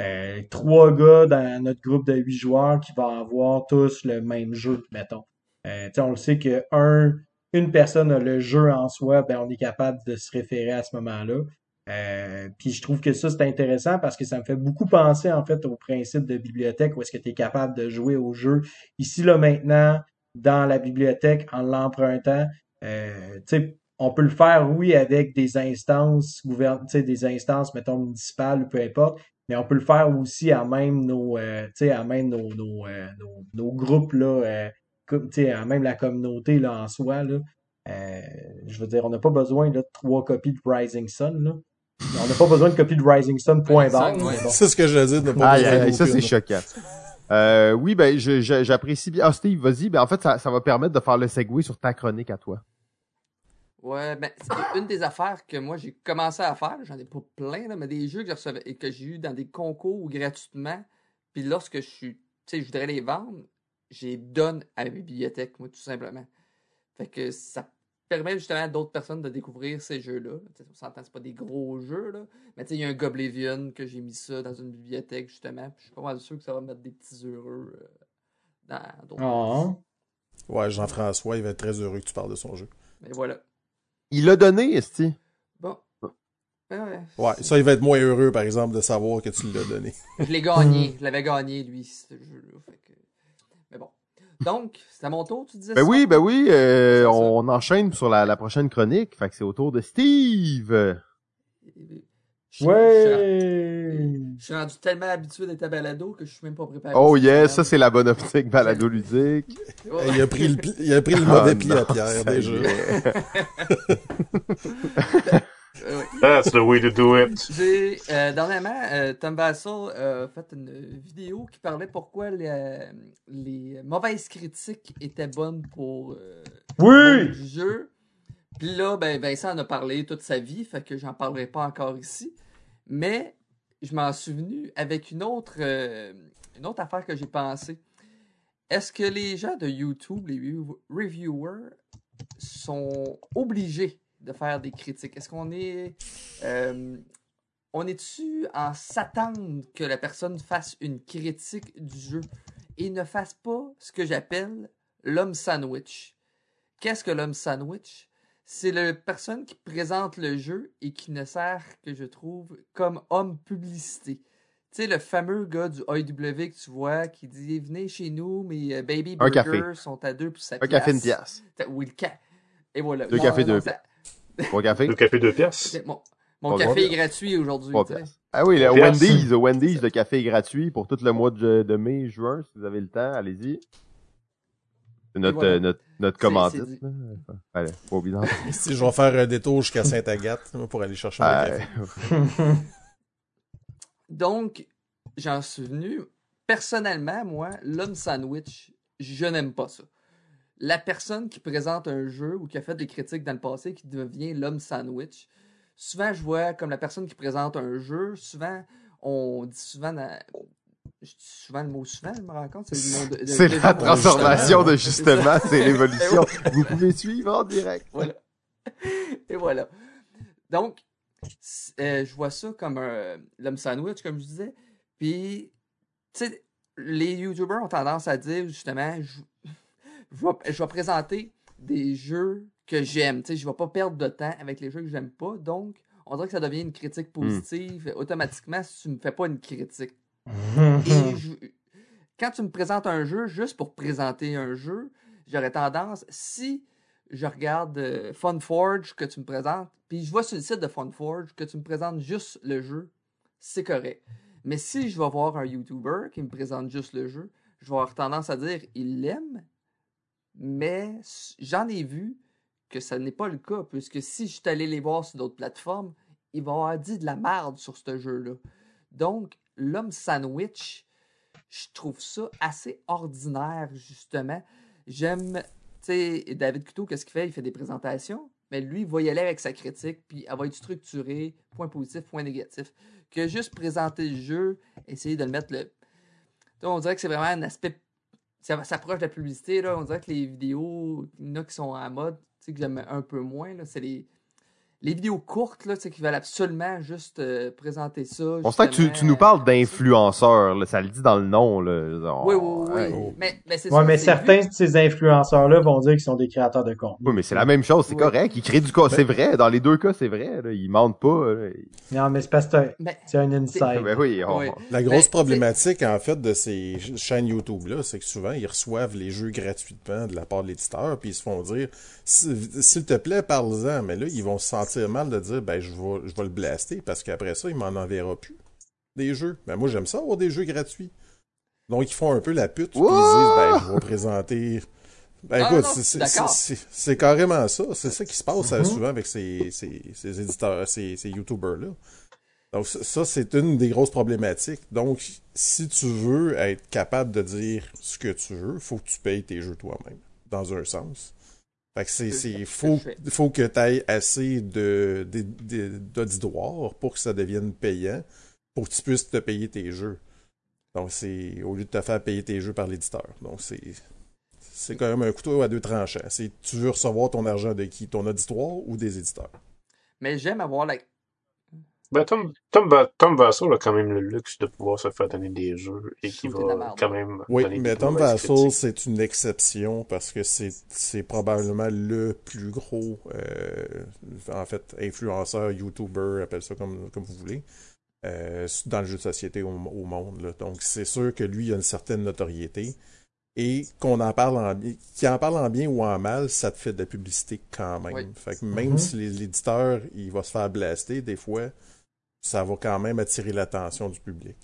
euh, trois gars dans notre groupe de huit joueurs qui vont avoir tous le même jeu, mettons. Euh, on le sait que un, une personne a le jeu en soi, ben on est capable de se référer à ce moment-là. Euh, puis je trouve que ça, c'est intéressant parce que ça me fait beaucoup penser en fait au principe de bibliothèque où est-ce que tu es capable de jouer au jeu ici, là, maintenant, dans la bibliothèque, en l'empruntant. Euh, on peut le faire, oui, avec des instances des instances, mettons, municipales ou peu importe, mais on peut le faire aussi à même nos, euh, à même nos, nos, euh, nos, nos, groupes, là, euh, comme, à même la communauté là, en soi. Là. Euh, je veux dire, on n'a pas besoin de trois copies de Rising Sun. Là. On n'a pas besoin de copie de Rising Sun, point barre. C'est ce que je dis. Ah, ça, c'est choquant. Euh, oui, ben, j'apprécie bien. Ah, Steve, vas-y. Ben, en fait, ça, ça va permettre de faire le segway sur ta chronique à toi. Ouais, ben, c'est une des affaires que moi j'ai commencé à faire. J'en ai pas plein, là, mais des jeux que, recevais, et que j'ai eu dans des concours gratuitement. Puis lorsque je suis, tu sais, je voudrais les vendre, j'ai donne à la bibliothèque, moi, tout simplement. Fait que ça permet justement à d'autres personnes de découvrir ces jeux-là. On s'entend, c'est pas des gros jeux, là. Mais tu sais, il y a un Goblivion que j'ai mis ça dans une bibliothèque, justement. Puis je suis pas mal sûr que ça va mettre des petits heureux euh, dans d'autres oh. Ouais, Jean-François, il va être très heureux que tu parles de son jeu. Mais voilà. Il l'a donné, Esti. Bon. Ouais. ouais, ça, il va être moins heureux, par exemple, de savoir que tu l'as donné. je l'ai gagné. Je l'avais gagné, lui, ce jeu-là. Que... Mais bon. Donc, c'est à mon tour, tu disais ben oui, ben oui, euh, on enchaîne sur la, la, prochaine chronique. Fait que c'est au tour de Steve. Ouais! Je suis rendu tellement habitué d'être à balado que je suis même pas préparé. Oh yes, ça c'est la bonne optique balado ludique. il a pris le, il a pris le mauvais pied à Pierre déjà. That's the way to do it. J'ai, euh, dernièrement, euh, Tom Bassel a fait une vidéo qui parlait pourquoi les, les mauvaises critiques étaient bonnes pour, euh, oui! pour le jeu. Puis là, ben, Vincent en a parlé toute sa vie, fait que j'en parlerai pas encore ici. Mais je m'en suis venu avec une autre, euh, une autre affaire que j'ai pensé. Est-ce que les gens de YouTube, les reviewers, sont obligés de faire des critiques? Est-ce qu'on est. Euh, on est-tu en s'attendre que la personne fasse une critique du jeu et ne fasse pas ce que j'appelle l'homme sandwich? Qu'est-ce que l'homme sandwich? C'est la personne qui présente le jeu et qui ne sert que je trouve comme homme publicité. Tu sais, le fameux gars du AEW que tu vois qui dit Venez chez nous, mes euh, baby burgers sont à 2 pour 7 Un café, une pièce. Oui, le ca... Et voilà. Deux cafés, deux pièces. Cafés. Deux cafés, deux pièces. Mon, mon café est gratuit aujourd'hui. Ah oui, le Wendy's, Wendy's, le café est gratuit pour tout le mois de, de mai, juin, si vous avez le temps, allez-y. Notre, voilà. euh, notre, notre commandite. Allez, pas oublier Si je vais faire un détour jusqu'à Sainte-Agathe pour aller chercher mon café. Donc, j'en suis venu. Personnellement, moi, l'homme sandwich, je n'aime pas ça. La personne qui présente un jeu ou qui a fait des critiques dans le passé qui devient l'homme sandwich, souvent je vois comme la personne qui présente un jeu, souvent on dit souvent Je dis souvent le mot souvent, je me rends compte. C'est le mot de- de- C'est de- la transformation de justement. c'est l'évolution. Vous pouvez suivre en direct. Voilà. Et voilà. Donc, euh, je vois ça comme un l'homme sandwich, comme je disais. Puis, tu sais, les YouTubers ont tendance à dire, justement, je, je, vais, je vais présenter des jeux que j'aime. Tu sais, je vais pas perdre de temps avec les jeux que j'aime pas. Donc, on dirait que ça devient une critique positive automatiquement si tu me fais pas une critique. Et je- quand tu me présentes un jeu juste pour présenter un jeu, j'aurais tendance, si je regarde euh, FunForge que tu me présentes, puis je vois sur le site de FunForge que tu me présentes juste le jeu, c'est correct. Mais si je vais voir un YouTuber qui me présente juste le jeu, je vais avoir tendance à dire il l'aime, mais j'en ai vu que ça n'est pas le cas, puisque si je suis allé les voir sur d'autres plateformes, il va avoir dit de la merde sur ce jeu-là. Donc, l'homme sandwich, je trouve ça assez ordinaire, justement. J'aime, tu sais, David Couteau, qu'est-ce qu'il fait? Il fait des présentations, mais lui, il va y aller avec sa critique, puis elle va être structurée, point positif, point négatif. Que juste présenter le jeu, essayer de le mettre le. Tu sais, on dirait que c'est vraiment un aspect. Ça s'approche de la publicité, là. On dirait que les vidéos, il y en a qui sont en mode, tu sais, que j'aime un peu moins, là. C'est les. Les vidéos courtes, là, tu sais, qui veulent absolument juste euh, présenter ça. On sent que tu, tu nous parles d'influenceurs, là, ça le dit dans le nom. Là. Oui, oui, oui. ouais. Mais, mais c'est Ouais, ça, mais c'est certains vu- de ces influenceurs-là vont dire qu'ils sont des créateurs de contenu. Oui, mais c'est la même chose, c'est Oui. correct. Ils créent du co- c'est vrai. Dans les deux cas, c'est vrai. Là. Ils mentent pas. là. Non, mais c'est parce que c'est un- Mais- c'est un inside. Ben oui, on- Oui. La Ben, grosse problématique, en fait, de ces chaînes YouTube-là, c'est que souvent, ils reçoivent les jeux gratuitement de la part de l'éditeur, puis ils se font dire, Si- s'il te plaît, parle-en. Mais là, ils vont se sentir mal de dire, ben, je vais, je vais le blaster, parce qu'après ça, il m'en enverra plus des jeux. Ben, moi, j'aime ça avoir des jeux gratuits. Donc, ils font un peu la pute, puis ils disent, ben, je vais présenter... Ben, Ah, écoute, c'est- carrément ça. C'est ça qui se passe euh, Mhm. souvent avec ces, ces, ces éditeurs, ces, ces YouTubers-là. Donc ça, ça, c'est une des grosses problématiques. Donc, si tu veux être capable de dire ce que tu veux, faut que tu payes tes jeux toi-même, dans un sens. Fait que c'est, faut, faut que tu aies assez de, de, de- d'auditoire pour que ça devienne payant, pour que tu puisses te payer tes jeux. Donc, c'est au lieu de te faire payer tes jeux par l'éditeur. Donc, c'est, c'est quand même un couteau à deux tranchants. C'est, tu veux recevoir ton argent de qui? Ton auditoire ou des éditeurs? Mais j'aime avoir la. Ben, Tom, Tom, Va- Tom Vassal a quand même le luxe de pouvoir se faire donner des jeux et qui va quand même Oui, donner mais Tom Vassal, c'est une exception parce que c'est, c'est probablement le plus gros, euh, en fait, influenceur, YouTuber, appelle ça comme, comme vous voulez, euh, dans le jeu de société au, au monde. là. Donc, c'est sûr que lui, il a une certaine notoriété. Et qu'on en parle en bien, qu'il en parle en bien ou en mal, ça te fait de la publicité quand même. Oui. Fait que même Mhm. si les- l'éditeur, il va se faire blaster, des fois, ça va quand même attirer l'attention du public.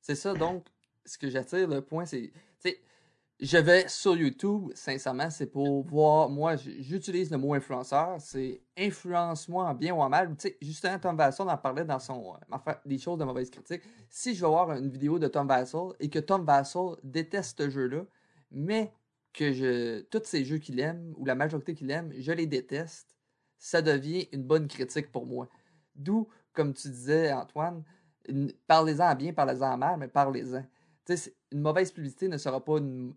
C'est ça, donc, ce que j'attire, le point, c'est. Tu sais, je vais sur YouTube, sincèrement, c'est pour voir. Moi, j'utilise le mot influenceur. C'est influence-moi en bien ou en mal. Tu sais, justement, Tom Vassal en parlait dans son. euh, des choses de mauvaise critique. Si je vais voir une vidéo de Tom Vassal et que Tom Vassal déteste ce jeu-là, mais que je. Tous ces jeux qu'il aime, ou la majorité qu'il aime, je les déteste, ça devient une bonne critique pour moi. D'où, comme tu disais, Antoine, parlez-en en bien, parlez-en en mal, mais parlez-en. Une mauvaise publicité ne sera pas une,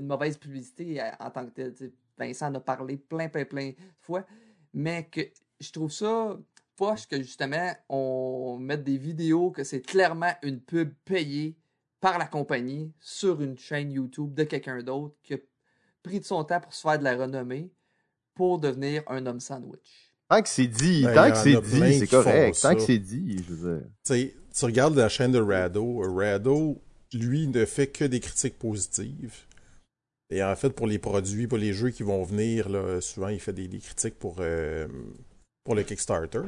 mauvaise publicité euh, en tant que telle. Vincent en a parlé plein, plein, plein de fois, mais que je trouve ça poche que justement on mette des vidéos que c'est clairement une pub payée par la compagnie sur une chaîne YouTube de quelqu'un d'autre qui a pris de son temps pour se faire de la renommée pour devenir un homme sandwich. Tant que c'est dit, Ben, tant que c'est dit, c'est correct. Tant que c'est dit, je veux dire. Tu regardes la chaîne de Rado, Rado, lui, ne fait que des critiques positives. Et en fait, pour les produits, pour les jeux qui vont venir, là, souvent, il fait des, des critiques pour, euh, pour le Kickstarter.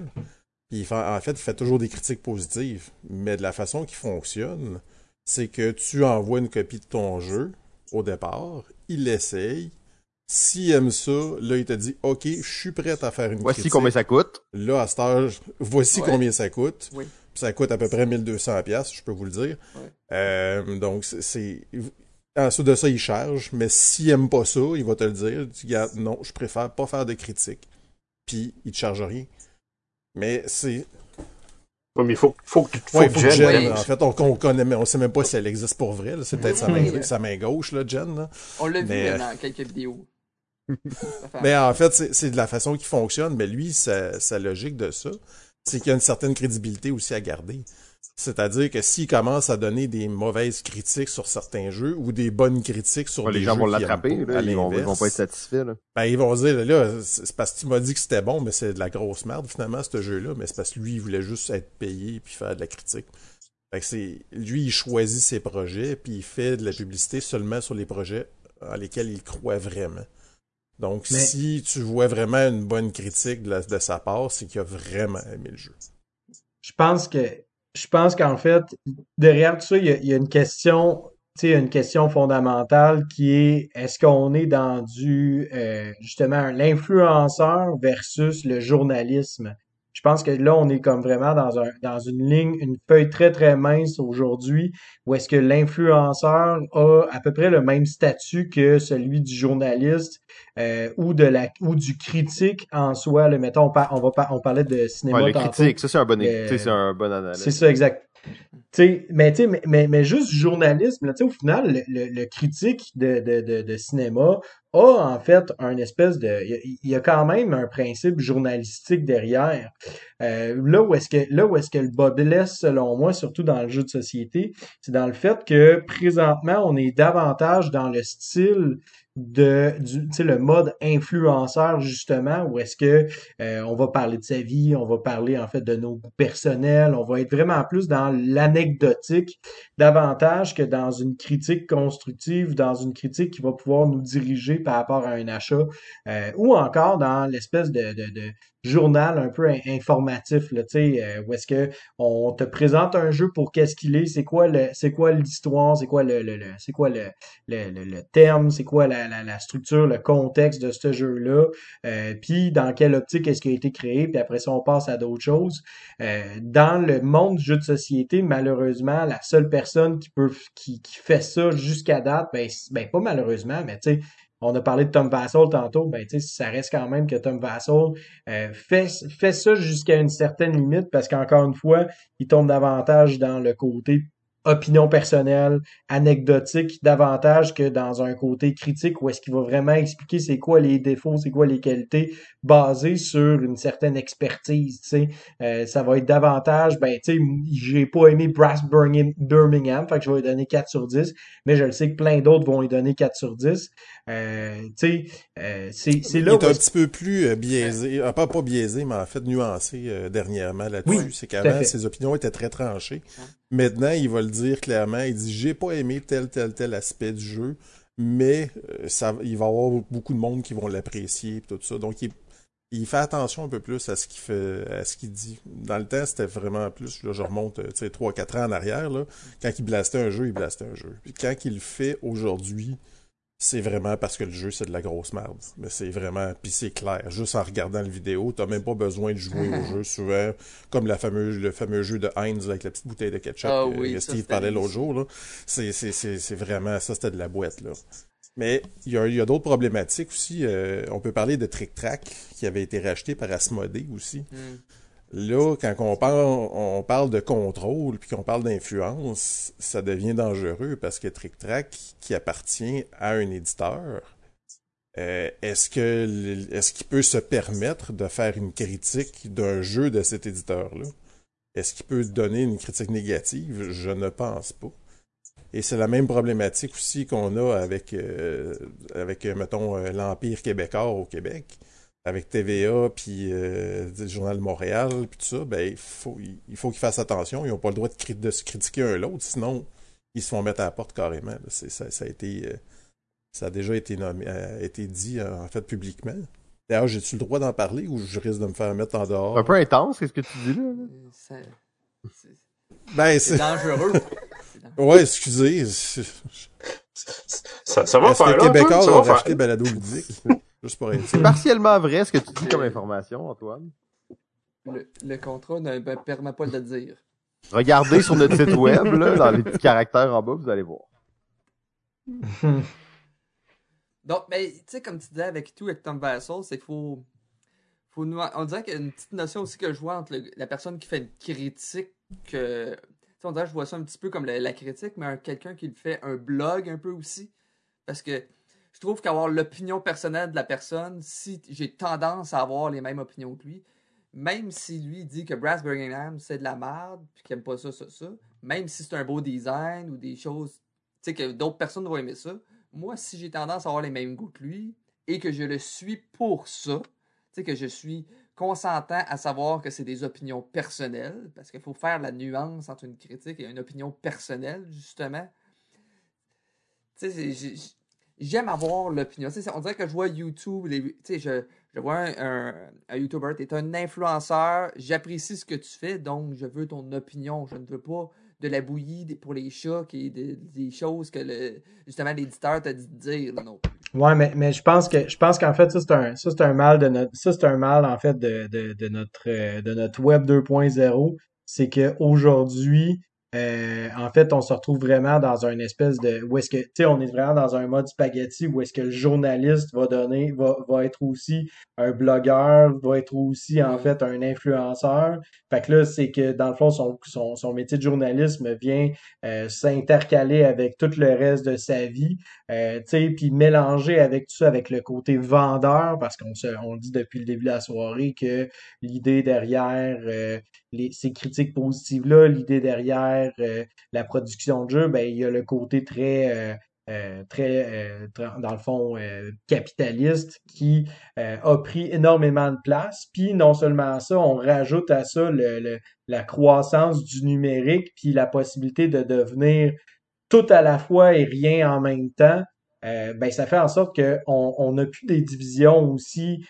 Puis il fait- en fait, il fait toujours des critiques positives. Mais de la façon qui fonctionne, c'est que tu envoies une copie de ton jeu au départ, il l'essaye. S'il aime ça, là, il te dit OK, je suis prêt à faire une Voici critique. combien ça coûte. Là, à cette heure, voici Ouais. combien ça coûte. Oui. Puis Ça coûte à peu près 1200 pièces, je peux vous le dire. Ouais. Euh, donc, c'est-. Ensuite de ça, il charge, mais s'il aime pas ça, il va te le dire. Tu regardes, non, je préfère pas faire de critique. Puis, il te charge rien. Mais c'est... Oui, mais il faut, faut que, faut Ouais, que faut que Jen Jen, aime. en fait, on, on connaît, mais on sait même pas si elle existe pour vrai. C'est peut-être sa, main, sa main gauche, là, Jen. Là. On l'a vu Mais, euh, dans quelques vidéos. Mais en fait, c'est de la façon qu'il fonctionne. Mais lui, sa, sa logique de ça, c'est qu'il y a une certaine crédibilité aussi à garder. C'est-à-dire que s'il commence à donner des mauvaises critiques sur certains jeux ou des bonnes critiques sur Ouais, des les gens jeux vont l'attraper, ils vont, ils vont pas être satisfaits. Là. Ben, ils vont se dire, là, c'est c'est parce que tu m'as dit que c'était bon, mais c'est de la grosse merde, finalement, ce jeu-là. Mais c'est parce que lui, il voulait juste être payé puis faire de la critique. Fait que c'est, lui, il choisit ses projets puis il fait de la publicité seulement sur les projets en lesquels il croit vraiment. Donc, Mais- si tu vois vraiment une bonne critique de, la- de sa part, c'est qu'il a vraiment aimé le jeu. Je pense que je pense qu'en fait, derrière tout ça, il y a, il y a une question, tu sais, une question fondamentale qui est est-ce qu'on est dans du euh, justement l'influenceur versus le journalisme? Je pense que là, on est comme vraiment dans un dans une ligne, une feuille très très mince aujourd'hui, où est-ce que l'influenceur a à peu près le même statut que celui du journaliste euh, ou de la ou du critique en soi. Là, mettons, on, par- on va on parlait de cinéma Ouais, le tantôt. critique, ça c'est un bon, sais, c'est un bon analyse. C'est ça, exact. T'sais, mais, t'sais, mais, mais, mais juste journalisme, là, au final, le, le, le critique de, de, de, de cinéma a en fait un espèce de. Il y a, quand même un principe journalistique derrière. Euh, là où est-ce que là où est-ce que le blesse, selon moi, surtout dans le jeu de société, c'est dans le fait que présentement, on est davantage dans le style de du le mode influenceur justement où est-ce que euh, on va parler de sa vie, on va parler en fait de nos goûts personnels, on va être vraiment plus dans l'anecdotique davantage que dans une critique constructive, dans une critique qui va pouvoir nous diriger par rapport à un achat, euh, ou encore dans l'espèce de, de, de journal un peu in- informatif, là, euh, où est-ce que on te présente un jeu pour qu'est-ce qu'il est, c'est quoi le, c'est quoi l'histoire, c'est quoi le, le, le- c'est quoi le, le, le, terme, c'est quoi la, la, la structure, le contexte de ce jeu-là, euh, puis dans quelle optique est-ce qu'il a été créé, puis après ça on passe à d'autres choses. Euh, dans le monde du jeu de société, malheureusement, la seule personne qui peut qui, qui fait ça jusqu'à date, ben, ben pas malheureusement, mais tu sais, on a parlé de Tom Vassal tantôt, ben ça reste quand même que Tom Vassal euh, fait, fait ça jusqu'à une certaine limite parce qu'encore une fois, il tombe davantage dans le côté opinion personnelle, anecdotique, davantage que dans un côté critique où est-ce qu'il va vraiment expliquer c'est quoi les défauts, c'est quoi les qualités basées sur une certaine expertise, tu sais. Euh, ça va être davantage, ben, tu sais, j'ai pas aimé Brass Birmingham, fait que je vais lui donner 4 sur 10, mais je le sais que plein d'autres vont lui donner 4 sur 10. Euh, tu sais, euh, c'est c'est Il là est où un petit peu plus euh, biaisé, euh, pas, pas biaisé, mais en fait nuancé euh, dernièrement là-dessus. Oui, c'est qu'avant, ses opinions étaient très tranchées. Maintenant, il va le dire clairement. Il dit J'ai pas aimé tel, tel, tel aspect du jeu, mais euh, ça, il va y avoir beaucoup de monde qui vont l'apprécier tout ça. Donc, il, fait attention un peu plus à ce qu'il à ce qu'il dit. Dans le temps, c'était vraiment plus, là, je remonte, euh, tu sais, 3-4 ans en arrière, là. Quand il blastait un jeu, il blastait un jeu. Puis quand il le fait aujourd'hui, c'est vraiment parce que le jeu c'est de la grosse merde. Mais c'est vraiment, puis c'est clair. Juste en regardant la vidéo, t'as même pas besoin de jouer au jeu souvent, comme la fameuse, le fameux jeu de Heinz avec la petite bouteille de ketchup Ah que- oui, que Steve parlait l'autre jour. C'est, vraiment, ça c'était de la boîte là. Mais il y a, il y a d'autres problématiques aussi. euh, on peut parler de Trick Track qui avait été racheté par Asmodee aussi. Hmm. Là, quand on parle, on parle de contrôle puis qu'on parle d'influence, ça devient dangereux parce que Trick Track, qui appartient à un éditeur, euh, est-ce que l- est-ce qu'il peut se permettre de faire une critique d'un jeu de cet éditeur-là? Est-ce qu'il peut donner une critique négative? Je ne pense pas. Et c'est la même problématique aussi qu'on a avec, euh, avec euh, mettons, l'Empire québécois au Québec avec TVA puis euh, le Journal de Montréal puis tout ça, ben il faut il, il faut qu'ils fassent attention. Ils n'ont pas le droit de, cri- de se critiquer un l'autre, sinon ils se font mettre à la porte carrément. là. C'est- Ça, ça a été euh, ça a déjà été nommé, euh, été dit euh, en fait publiquement. D'ailleurs, j'ai-tu le droit d'en parler ou je risque de me faire mettre en dehors? Un peu intense, qu'est-ce que tu dis là? Euh, ça- Ben, C'est c'est. dangereux. Ouais, excusez. c'est- Ça, ça va faire? Québécois faire. racheté Balado Ludique? Juste pour être C'est partiellement vrai ce que tu dis comme information, Antoine. Le, le contrat ne me permet pas de le dire. Regardez sur notre site web, là, dans les petits caractères en bas, vous allez voir. Donc, mais tu sais, comme tu disais avec tout, avec Tom Vassal, c'est qu'il faut, faut nous- on dirait qu'il y a une petite notion aussi que je vois entre le- la personne qui fait une critique. Sais, on dirait que je vois ça un petit peu comme la, la critique, mais un- quelqu'un qui le fait un blog un peu aussi. Parce que trouve qu'avoir l'opinion personnelle de la personne, si j'ai tendance à avoir les mêmes opinions que lui, même si lui dit que Brass Birmingham c'est de la merde, puis qu'il aime pas ça, ça, ça, même si c'est un beau design ou des choses, tu sais, que d'autres personnes vont aimer ça, moi, si j'ai tendance à avoir les mêmes goûts que lui et que je le suis pour ça, tu sais, que je suis consentant à savoir que c'est des opinions personnelles, parce qu'il faut faire la nuance entre une critique et une opinion personnelle, justement. Tu sais, j'aime avoir l'opinion. On dirait que je vois YouTube, les- je, je vois un, un, YouTuber, tu es un influenceur, j'apprécie ce que tu fais, donc je veux ton opinion. Je ne veux pas de la bouillie pour les chats est des, des choses que le, justement l'éditeur t'a dit de dire non. Ouais, mais, mais je pense que je pense qu'en fait, ça, c'est un c'est un mal de notre c'est un mal en fait de, de, de notre euh, de notre web 2.0. C'est que aujourd'hui, euh, en fait, on se retrouve vraiment dans une espèce de où est-ce que tu sais, on est vraiment dans un mode spaghetti où est-ce que le journaliste va donner va, va être aussi un blogueur, va être aussi en Ouais. fait un influenceur. Fait que là, c'est que dans le fond, son, son, son métier de journalisme vient euh, s'intercaler avec tout le reste de sa vie. Euh, tu sais, puis mélanger avec tout ça, avec le côté vendeur, parce qu'on se, on dit depuis le début de la soirée que l'idée derrière euh, ces critiques positives-là, l'idée derrière euh, la production de jeu, ben il y a le côté très euh, euh, très, dans le fond, capitaliste qui a pris énormément de place. Puis non seulement ça, on rajoute à ça le, la croissance du numérique, puis la possibilité de devenir tout à la fois et rien en même temps, ben ça fait en sorte qu'on on n'a plus des divisions aussi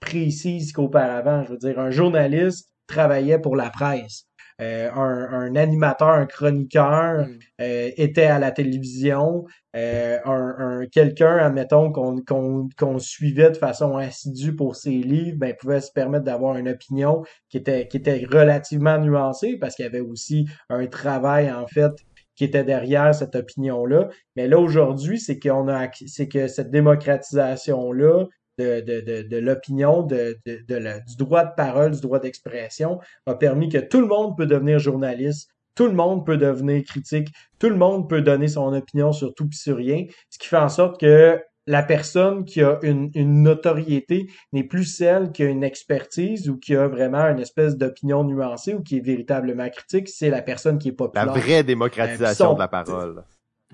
précises qu'auparavant. Je veux dire, un journaliste travaillait pour la presse. Euh, un, un animateur, un chroniqueur Mm. euh, était à la télévision. Euh, un, un quelqu'un, admettons, qu'on qu'on qu'on suivait de façon assidue pour ses livres, ben pouvait se permettre d'avoir une opinion qui était qui était relativement nuancée parce qu'il y avait aussi un travail en fait qui était derrière cette opinion-là. Mais là, aujourd'hui, c'est qu'on a, c'est que cette démocratisation-là de, de, de, de l'opinion, de, de, de la- du droit de parole, du droit d'expression, a permis que tout le monde peut devenir journaliste, tout le monde peut devenir critique, tout le monde peut donner son opinion sur tout et sur rien, ce qui fait en sorte que la personne qui a une, une notoriété n'est plus celle qui a une expertise ou qui a vraiment une espèce d'opinion nuancée ou qui est véritablement critique, c'est la personne qui est La populaire. vraie démocratisation Euh, de la parole.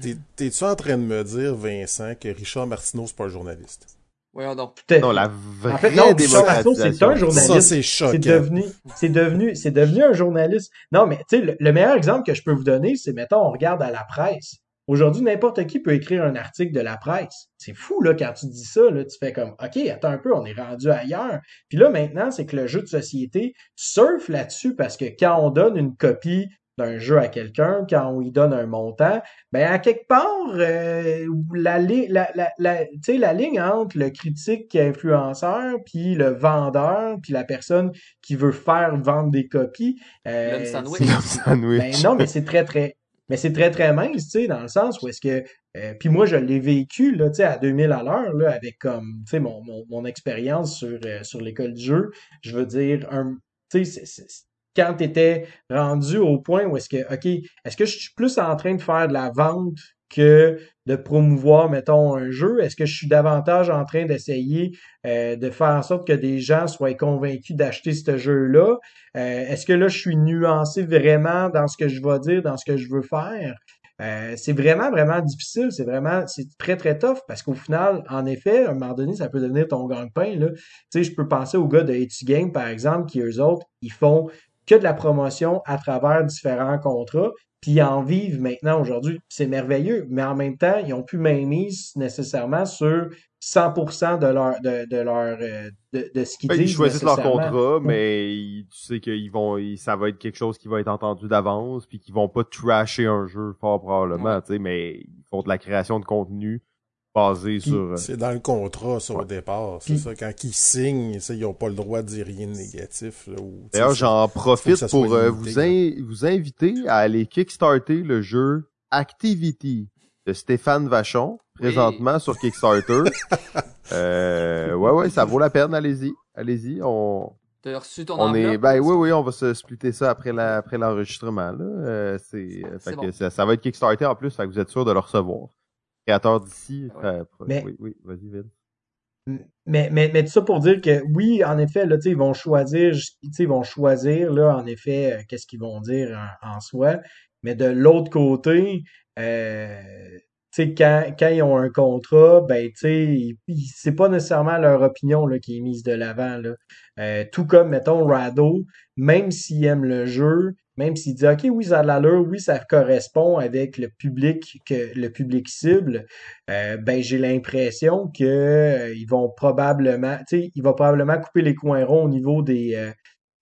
T'es- T'es-tu en train de me dire, Vincent, que Richard Martineau, c'est pas un journaliste? Voyons donc. À Non, fait. la vraie En fait, non, démocratisation. C'est un journaliste. Ça, c'est choquant. C'est devenu, c'est devenu, c'est devenu un journaliste. Non, mais tu sais, le, le meilleur exemple que je peux vous donner, c'est mettons, on regarde à la presse. Aujourd'hui, n'importe qui peut écrire un article de la presse. C'est fou, là, quand tu dis ça, là, tu fais comme, OK, attends un peu, on est rendu ailleurs. Puis là, maintenant, c'est que le jeu de société surfe là-dessus parce que quand on donne une copie d'un jeu à quelqu'un, quand on lui donne un montant, ben à quelque part, euh, la, li- la, la, la, tu sais, la ligne entre le critique influenceur, puis le vendeur, puis la personne qui veut faire vendre des copies, euh, sandwich. c'est- L'homme sandwich. ben non, mais c'est très, très. Mais c'est très, très mince, tu sais, dans le sens où est-ce que. euh, puis moi, je l'ai vécu, là, tu sais, à 2000 à l'heure, là, avec comme, tu sais, mon, mon, mon expérience sur, euh, sur l'école du jeu. Je veux dire, un. Tu sais, c'est- c'est- c'est- quand tu étais rendu au point où est-ce que, OK, est-ce que je suis plus en train de faire de la vente que de promouvoir, mettons, un jeu? Est-ce que je suis davantage en train d'essayer euh, de faire en sorte que des gens soient convaincus d'acheter ce jeu-là? Euh, Est-ce que là, je suis nuancé vraiment dans ce que je vais dire, dans ce que je veux faire? Euh, c'est vraiment, vraiment difficile. C'est vraiment, c'est très, très tough parce qu'au final, en effet, à un moment donné, ça peut devenir ton gagne-pain, là. Tu sais, je peux penser aux gars de Etu Game, par exemple, qui eux autres, ils font que de la promotion à travers différents contrats, puis ils en vivent maintenant aujourd'hui. C'est merveilleux, mais en même temps, ils n'ont plus mainmise nécessairement sur 100% de leur de, de leur euh, de, de ce qu'ils Ben, disent. ils choisissent leur contrat, mais ils- tu sais qu'ils vont, ils- ça va être quelque chose qui va être entendu d'avance, puis qu'ils vont pas trasher un jeu fort probablement, Ouais. tu sais, mais ils font de la création de contenu basé sur. euh, C'est dans le contrat, ça, au Ouais. départ. C'est ça, quand ils signent, ça, ils n'ont pas le droit de dire rien de négatif. D'ailleurs, j'en profite pour euh, limité, vous, in- vous inviter à aller kickstarter le jeu Activity de Stéphane Vachon. présentement sur Kickstarter. euh, ouais, ouais, ça vaut la peine, allez-y. Allez-y, on, T'as reçu ton on est, ben oui, oui, on va se splitter ça après la, après l'enregistrement, là. Euh, c'est, fait C'est que bon. ça, ça va être Kickstarter en plus, fait que vous êtes sûr de le recevoir. Créateur d'ici, ouais. euh, Mais- oui, oui, vas-y, Vin. Mais, mais, mais tout ça pour dire que oui, en effet, là, ils vont choisir, ils vont choisir, là, en effet, euh, qu'est-ce qu'ils vont dire en, en soi. Mais de l'autre côté, euh, quand, quand ils ont un contrat, ben, c'est pas nécessairement leur opinion, là, qui est mise de l'avant, là. Euh, tout comme, mettons, Rado, même s'il aime le jeu, même s'il dit, OK, oui, ça a de l'allure, oui, ça correspond avec le public, que, le public cible, euh, ben j'ai l'impression que euh, ils vont probablement, tu sais, il va probablement couper les coins ronds au niveau des, euh,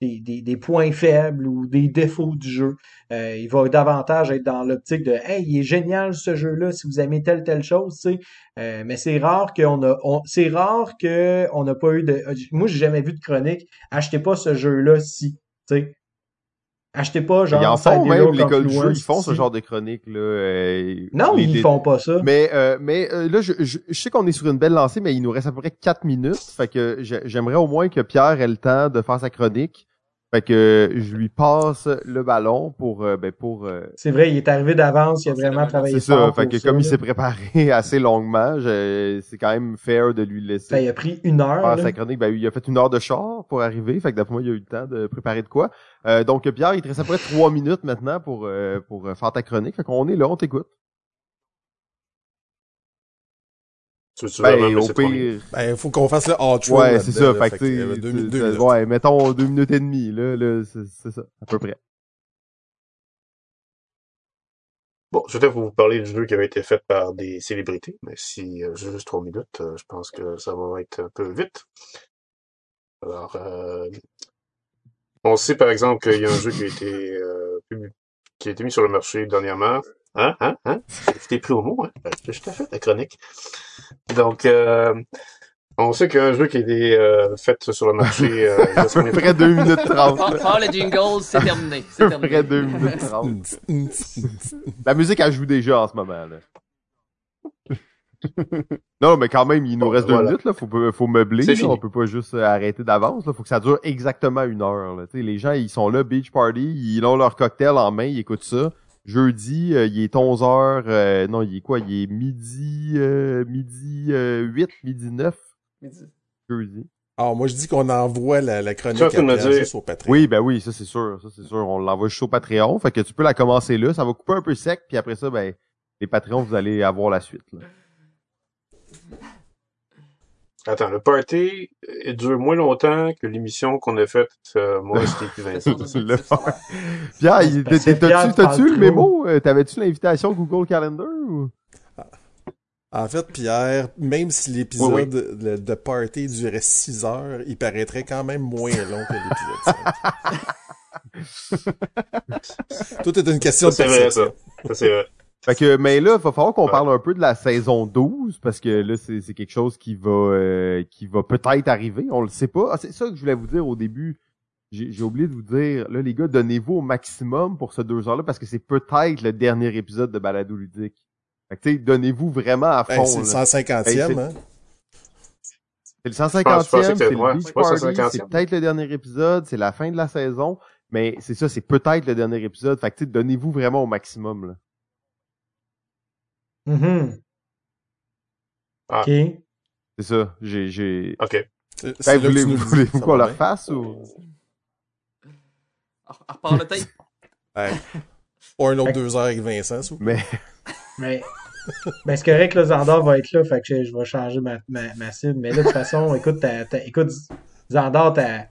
des, des, des points faibles ou des défauts du jeu. Euh, il va davantage être dans l'optique de Hey, il est génial ce jeu-là si vous aimez telle telle chose, tu sais. Euh, mais c'est rare qu'on a on, c'est rare que on n'a pas eu de moi j'ai jamais vu de chronique achetez pas ce jeu-là si, tu sais. Achetez pas genre Ils en font même, l'école du jeu, ils font ce genre de chronique, là. euh, Non, les- ils les- font pas ça. Mais, euh, mais euh, là, je, je, je sais qu'on est sur une belle lancée, mais il nous reste à peu près 4 minutes. Fait que j'ai- j'aimerais au moins que Pierre ait le temps de faire sa chronique. Fait que je lui passe le ballon pour, euh, ben pour. euh, C'est vrai, il est arrivé d'avance, il a vraiment travaillé c'est ça. Fait que ça, comme il s'est préparé assez longuement, c'est quand même fair de lui laisser. Ça, il a pris une heure. faire sa chronique, ben, il a fait une heure de char pour arriver, fait que d'après moi, il a eu le temps de préparer de quoi. Euh, donc, Pierre, il te reste à peu près trois minutes maintenant pour, euh, pour euh, faire ta chronique. Fait qu'on est là, on t'écoute. Tu Ben, au trois minutes? pire, Ben, il faut qu'on fasse le outro. Ouais, c'est ça. là. Fait que, euh, deux, deux ouais, mettons deux minutes et demie, là, là, c'est ça, à peu près. Bon, je vais peut-être vous parler du jeu qui avait été fait par des célébrités, mais si euh, j'ai juste trois minutes, euh, je pense que ça va être un peu vite. Alors, euh, on sait par exemple qu'il y a un jeu qui a été euh, qui a été mis sur le marché dernièrement. Hein, hein, hein? Je t'ai pris au mot, hein? Je t'ai fait la chronique. Donc, euh, on sait qu'il y a un jeu qui a été euh, fait sur le marché. Euh, il y a À combien peu de près deux minutes trente. Faire là. faire le jingle, c'est terminé. C'est À peu près terminé. deux minutes trente. La musique, elle joue déjà en ce moment, là. non, mais quand même, il nous reste deux voilà. minutes, là. Faut, faut meubler, C'est là. On peut pas juste euh, arrêter d'avance, là. Faut que ça dure exactement une heure, là. Tu sais, les gens, ils sont là, beach party, ils ont leur cocktail en main, ils écoutent ça. Jeudi, euh, il est 11 heures, euh, non, il est quoi? Il est midi, euh, midi euh, 8, midi 9, jeudi. Alors, moi, je dis qu'on envoie la, la chronique après, dire- juste au Patreon. Oui, ben oui, ça c'est sûr, ça c'est sûr. On l'envoie juste au Patreon, fait que tu peux la commencer là, ça va couper un peu sec, puis après ça, ben les Patreons, vous allez avoir la suite. Là. Attends, le party euh, dure moins longtemps que l'émission qu'on a faite, euh, moi, et Vincent. Le Pierre, il- t'as-tu le mémo? Euh, T'avais-tu l'invitation Google Calendar ou? En fait, Pierre, même si l'épisode de, de Party durait 6 heures, il paraîtrait quand même moins long que l'épisode 5. Tout est une question Ça, de c'est vrai, perception. ça. Ça, c'est vrai. Fait que, mais là, il va falloir qu'on parle un peu de la saison 12, parce que là, c'est c'est quelque chose qui va euh, qui va peut-être arriver, on le sait pas. Ah, c'est ça que je voulais vous dire au début. J'ai j'ai oublié de vous dire, là, les gars, donnez-vous au maximum pour ce deux heures-là, parce que c'est peut-être le dernier épisode de Balado Ludique. Fait que, tu sais, donnez-vous vraiment à Ben, fond. c'est le là. 150e, Ben, hein? C'est le Je pense- je 150e, pensais que c'est ouais, le Beach c'est pas le Party, 150e. c'est peut-être le dernier épisode, c'est la fin de la saison, mais c'est ça, c'est peut-être le dernier épisode. Fait que, tu sais, donnez-vous vraiment au maximum, là. Mhm. Ah. OK. C'est ça, j'ai, j'ai... OK. C'est Ben, c'est que voulez, le voulez-vous ça qu'on le bien? refasse ou? À à part le tape. Ouais. Pas un autre Fait- 2 heures avec Vincent, s'il Mais, Mais, ben, c'est correct, là, Zandor va être là, fait que je, je vais changer ma, ma, ma cible. Mais là, de toute façon, écoute, ta, ta- écoute, Zandor, ta,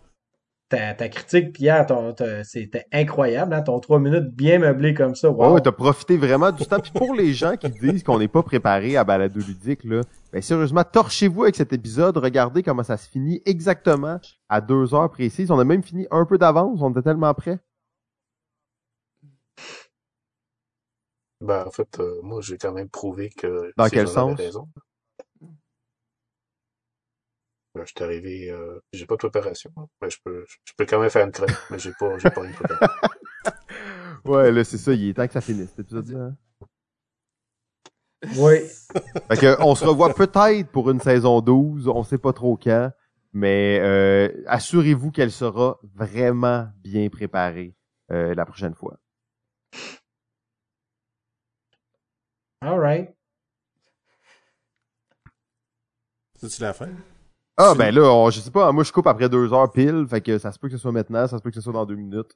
ta, ta critique, Pierre, ton, ta- c'était incroyable, hein, ton trois minutes bien meublé comme ça. ouais, Wow. ouais, t'as profité vraiment du temps. Puis pour les gens qui disent qu'on n'est pas préparé à balado ludique, là, ben sérieusement, torchez-vous avec cet épisode, regardez comment ça se finit exactement à deux heures précises. On a même fini un peu d'avance, on était tellement prêts. Ben, en fait, euh, moi, j'ai quand même prouvé que Dans quel sens? raison. Je suis arrivé, euh, j'ai pas de préparation. Ben, je peux, je peux quand même faire une chronique, mais j'ai pas, j'ai pas une préparation. Ouais, là, c'est ça, il est temps que ça finisse, cet épisode-là. hein? Oui. Fait que, on se revoit peut-être pour une saison 12, on sait pas trop quand, mais euh, assurez-vous qu'elle sera vraiment bien préparée euh, la prochaine fois. All right. C'est-tu la fin? Ah ben là, on- je sais pas, moi je coupe après deux heures pile, fait que ça se peut que ce soit maintenant, ça se peut que ce soit dans deux minutes.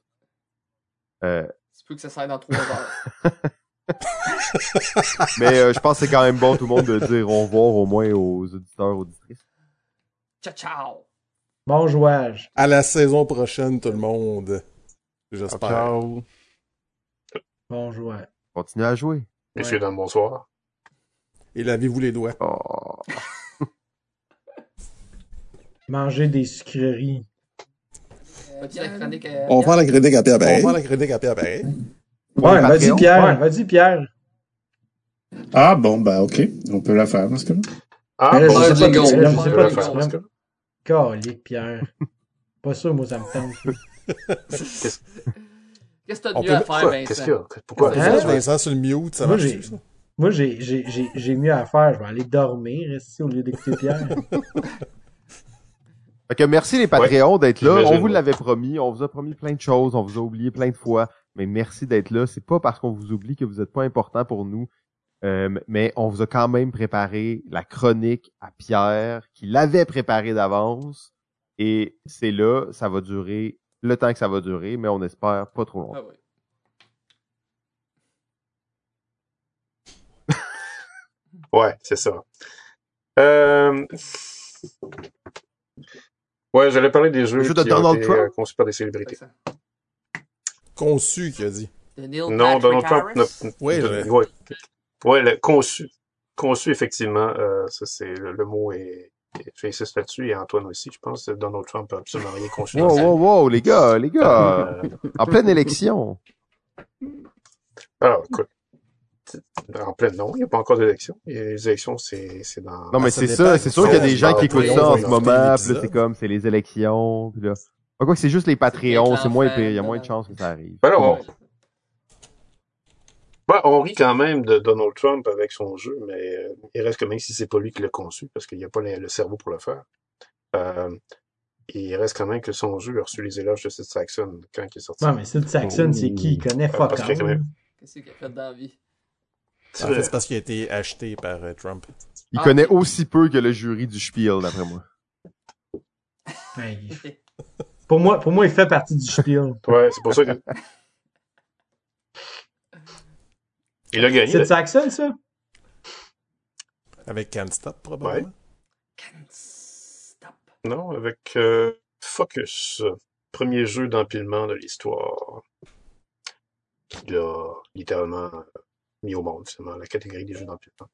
Euh, Tu peux que ça s'aille dans trois heures. mais euh, je pense que c'est quand même bon tout le monde de dire au revoir au moins aux auditeurs, auditrices. Ciao, ciao! Bon jouage. À la saison prochaine, tout le monde. J'espère. Ciao. Bon jouage. Continuez à jouer. Messieurs, dames, bonsoir. Et lavez-vous les doigts. Oh. Manger des sucreries. As-tu la chronique à On va faire la critique à Pierre On Pareil. va la chronique à Pierre Ouais, vas-y. Pierre, Ouais. vas-y Pierre. Ah bon, ben ok. On peut la faire dans ce cas-là. Ah, bon, je sais pas, je sais on pas, Pierre. Pas sûr, moi ça me tente. Qu'est-ce que t'as de On mieux à faire, Vincent? qu'il y a? Pourquoi? Hein? ça, Vincent sur le mute, ça Moi, marche ça? Moi j'ai j'ai j'ai j'ai mieux à faire, je vais aller dormir ici au lieu d'écouter Pierre. Fait que merci les Patreons d'être là. On vous l'avait promis. On vous a promis plein de choses. On vous a oublié plein de fois. Mais merci d'être là. C'est pas parce qu'on vous oublie que vous êtes pas important pour nous. Euh, mais on vous a quand même préparé la chronique à Pierre, qui l'avait préparée d'avance. Et c'est là, ça va durer le temps que ça va durer, mais on espère pas trop longtemps. Ah ouais. Ouais, c'est ça. Euh... Ouais, j'allais parler des jeux jeu de qui ont Donald été Trump? euh, conçus par des célébrités. Conçu, qui a dit. Non, Patrick Donald Trump Harris? n'a... Oui, de- je- ouais. Ouais, le conçu. Conçu, effectivement, euh, ça c'est le, le mot est, est- j'insiste là-dessus, et Antoine aussi, je pense, Donald Trump a absolument rien conçu. Wow, wow, wow, les gars, les gars. Euh, En pleine élection. alors, écoute, en pleine, non, il n'y a pas encore d'élection. Les élections, c'est, c'est dans... Non, mais c'est ça. C'est sûr qu'il y a des gens qui écoutent ça en ce moment. Puis c'est comme, c'est les élections. Puis là. Pas quoi que c'est juste les Patreons. C'est moins. Il y a moins de chances que ça arrive. Ben on, Ouais. ben, on rit quand même de Donald Trump avec son jeu, mais euh, il reste que même si c'est pas lui qui l'a conçu, parce qu'il n'y a pas le, le cerveau pour le faire, euh, il reste quand même que son jeu a reçu les éloges de Sid Saxon quand il est sorti. Non, mais Sid Saxon, c'est qui? Il connaît fuck quand même- Qu'est-ce qu'il a fait dans la vie? C'est En fait, c'est parce qu'il a été acheté par euh, Trump. Il Ah, connaît aussi peu que le jury du Spiel, d'après moi. Ouais, il- Pour moi, pour moi, il fait partie du spiel. Ouais, c'est pour ça que... Il a gagné. Sid Saxon, ça? Avec Can't Stop, probablement. Can't stop. Non, avec euh, Focus, premier jeu d'empilement de l'histoire, qu'il a littéralement mis au monde, finalement, la catégorie des jeux d'empilement.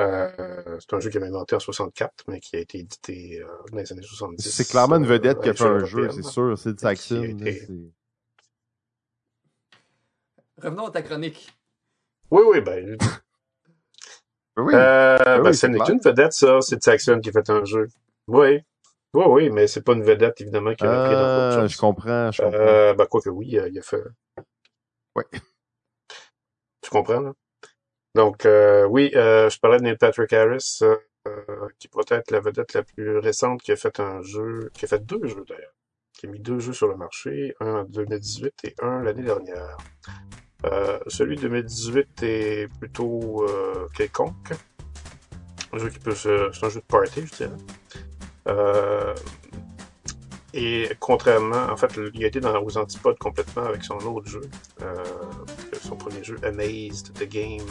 Euh, c'est un jeu qu'il avait inventé en 64, mais qui a été édité euh, dans les années 70. C'est clairement une vedette euh, qui a fait un jeu, c'est sûr. Sid Saxon. Qui a là, été- c'est- Revenons à ta chronique. Oui, oui, ben, Oui. euh, oui, ben, c'est c'est une, vedette, ça, c'est Saxon qui a fait un jeu. Oui. Oui, oui, mais c'est pas une vedette, évidemment, qui a repris dans je comprends, je comprends. Euh, ben, quoi que oui, euh, il a fait. Ouais. Tu comprends? Donc, euh, oui, euh, je parlais de Neil Patrick Harris, euh, qui pourrait être la vedette la plus récente qui a fait un jeu, qui a fait deux jeux d'ailleurs, qui a mis deux jeux sur le marché, un en 2018 et un l'année dernière. Celui de 2018 est plutôt quelconque. Un jeu qui peut se... C'est un jeu de party, je dirais. Et contrairement, en fait, il a été dans, aux antipodes complètement avec son autre jeu, son premier jeu, Amazed the Game.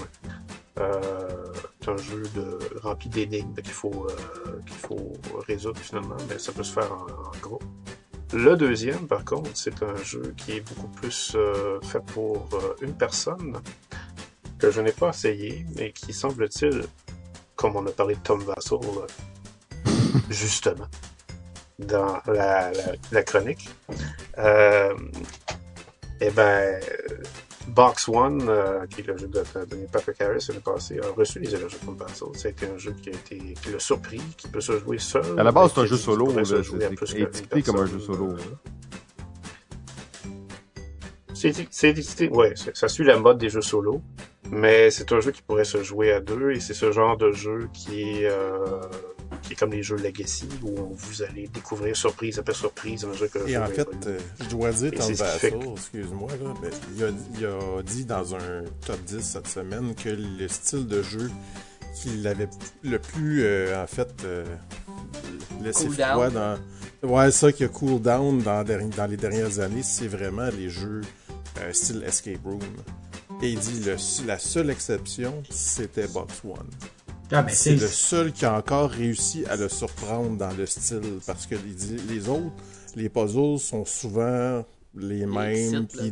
Euh, un jeu de, rempli d'énigmes qu'il faut, euh, qu'il faut résoudre finalement, mais ça peut se faire en, en groupe. Le deuxième, par contre, c'est un jeu qui est beaucoup plus euh, fait pour euh, une personne, que je n'ai pas essayé, mais qui semble-t-il, comme on a parlé de Tom Vassell, justement, dans la, chronique, eh ben, Box One, euh, qui est le jeu de, de Patrick Harris l'année passée, a reçu les éloges de. Ça a été un jeu qui a été, qui l'a surpris, qui peut se jouer seul. À la base, c'est un jeu solo, c'est édité comme un jeu solo. C'est édité, ouais, ça suit la mode des jeux solo. Mais c'est un jeu qui pourrait se jouer à deux et c'est ce genre de jeu qui est, euh, qui est comme les jeux Legacy où vous allez découvrir surprise après surprise à mesure que Et jeu en fait, euh, je dois dire, c'est fait Vassal, excuse-moi, mais il, a, il a dit dans un top 10 cette semaine que le style de jeu qu'il avait le plus, euh, en fait, euh, laissé Cool froid down. dans... Ouais, ça qui a cool down dans, les dernières années, c'est vraiment les jeux euh, style Escape Room. Et il dit le, la seule exception, c'était Box One. Ah, ben, C'est le seul qui a encore réussi à le surprendre dans le style parce que les, les autres, les puzzles sont souvent les mêmes. Puis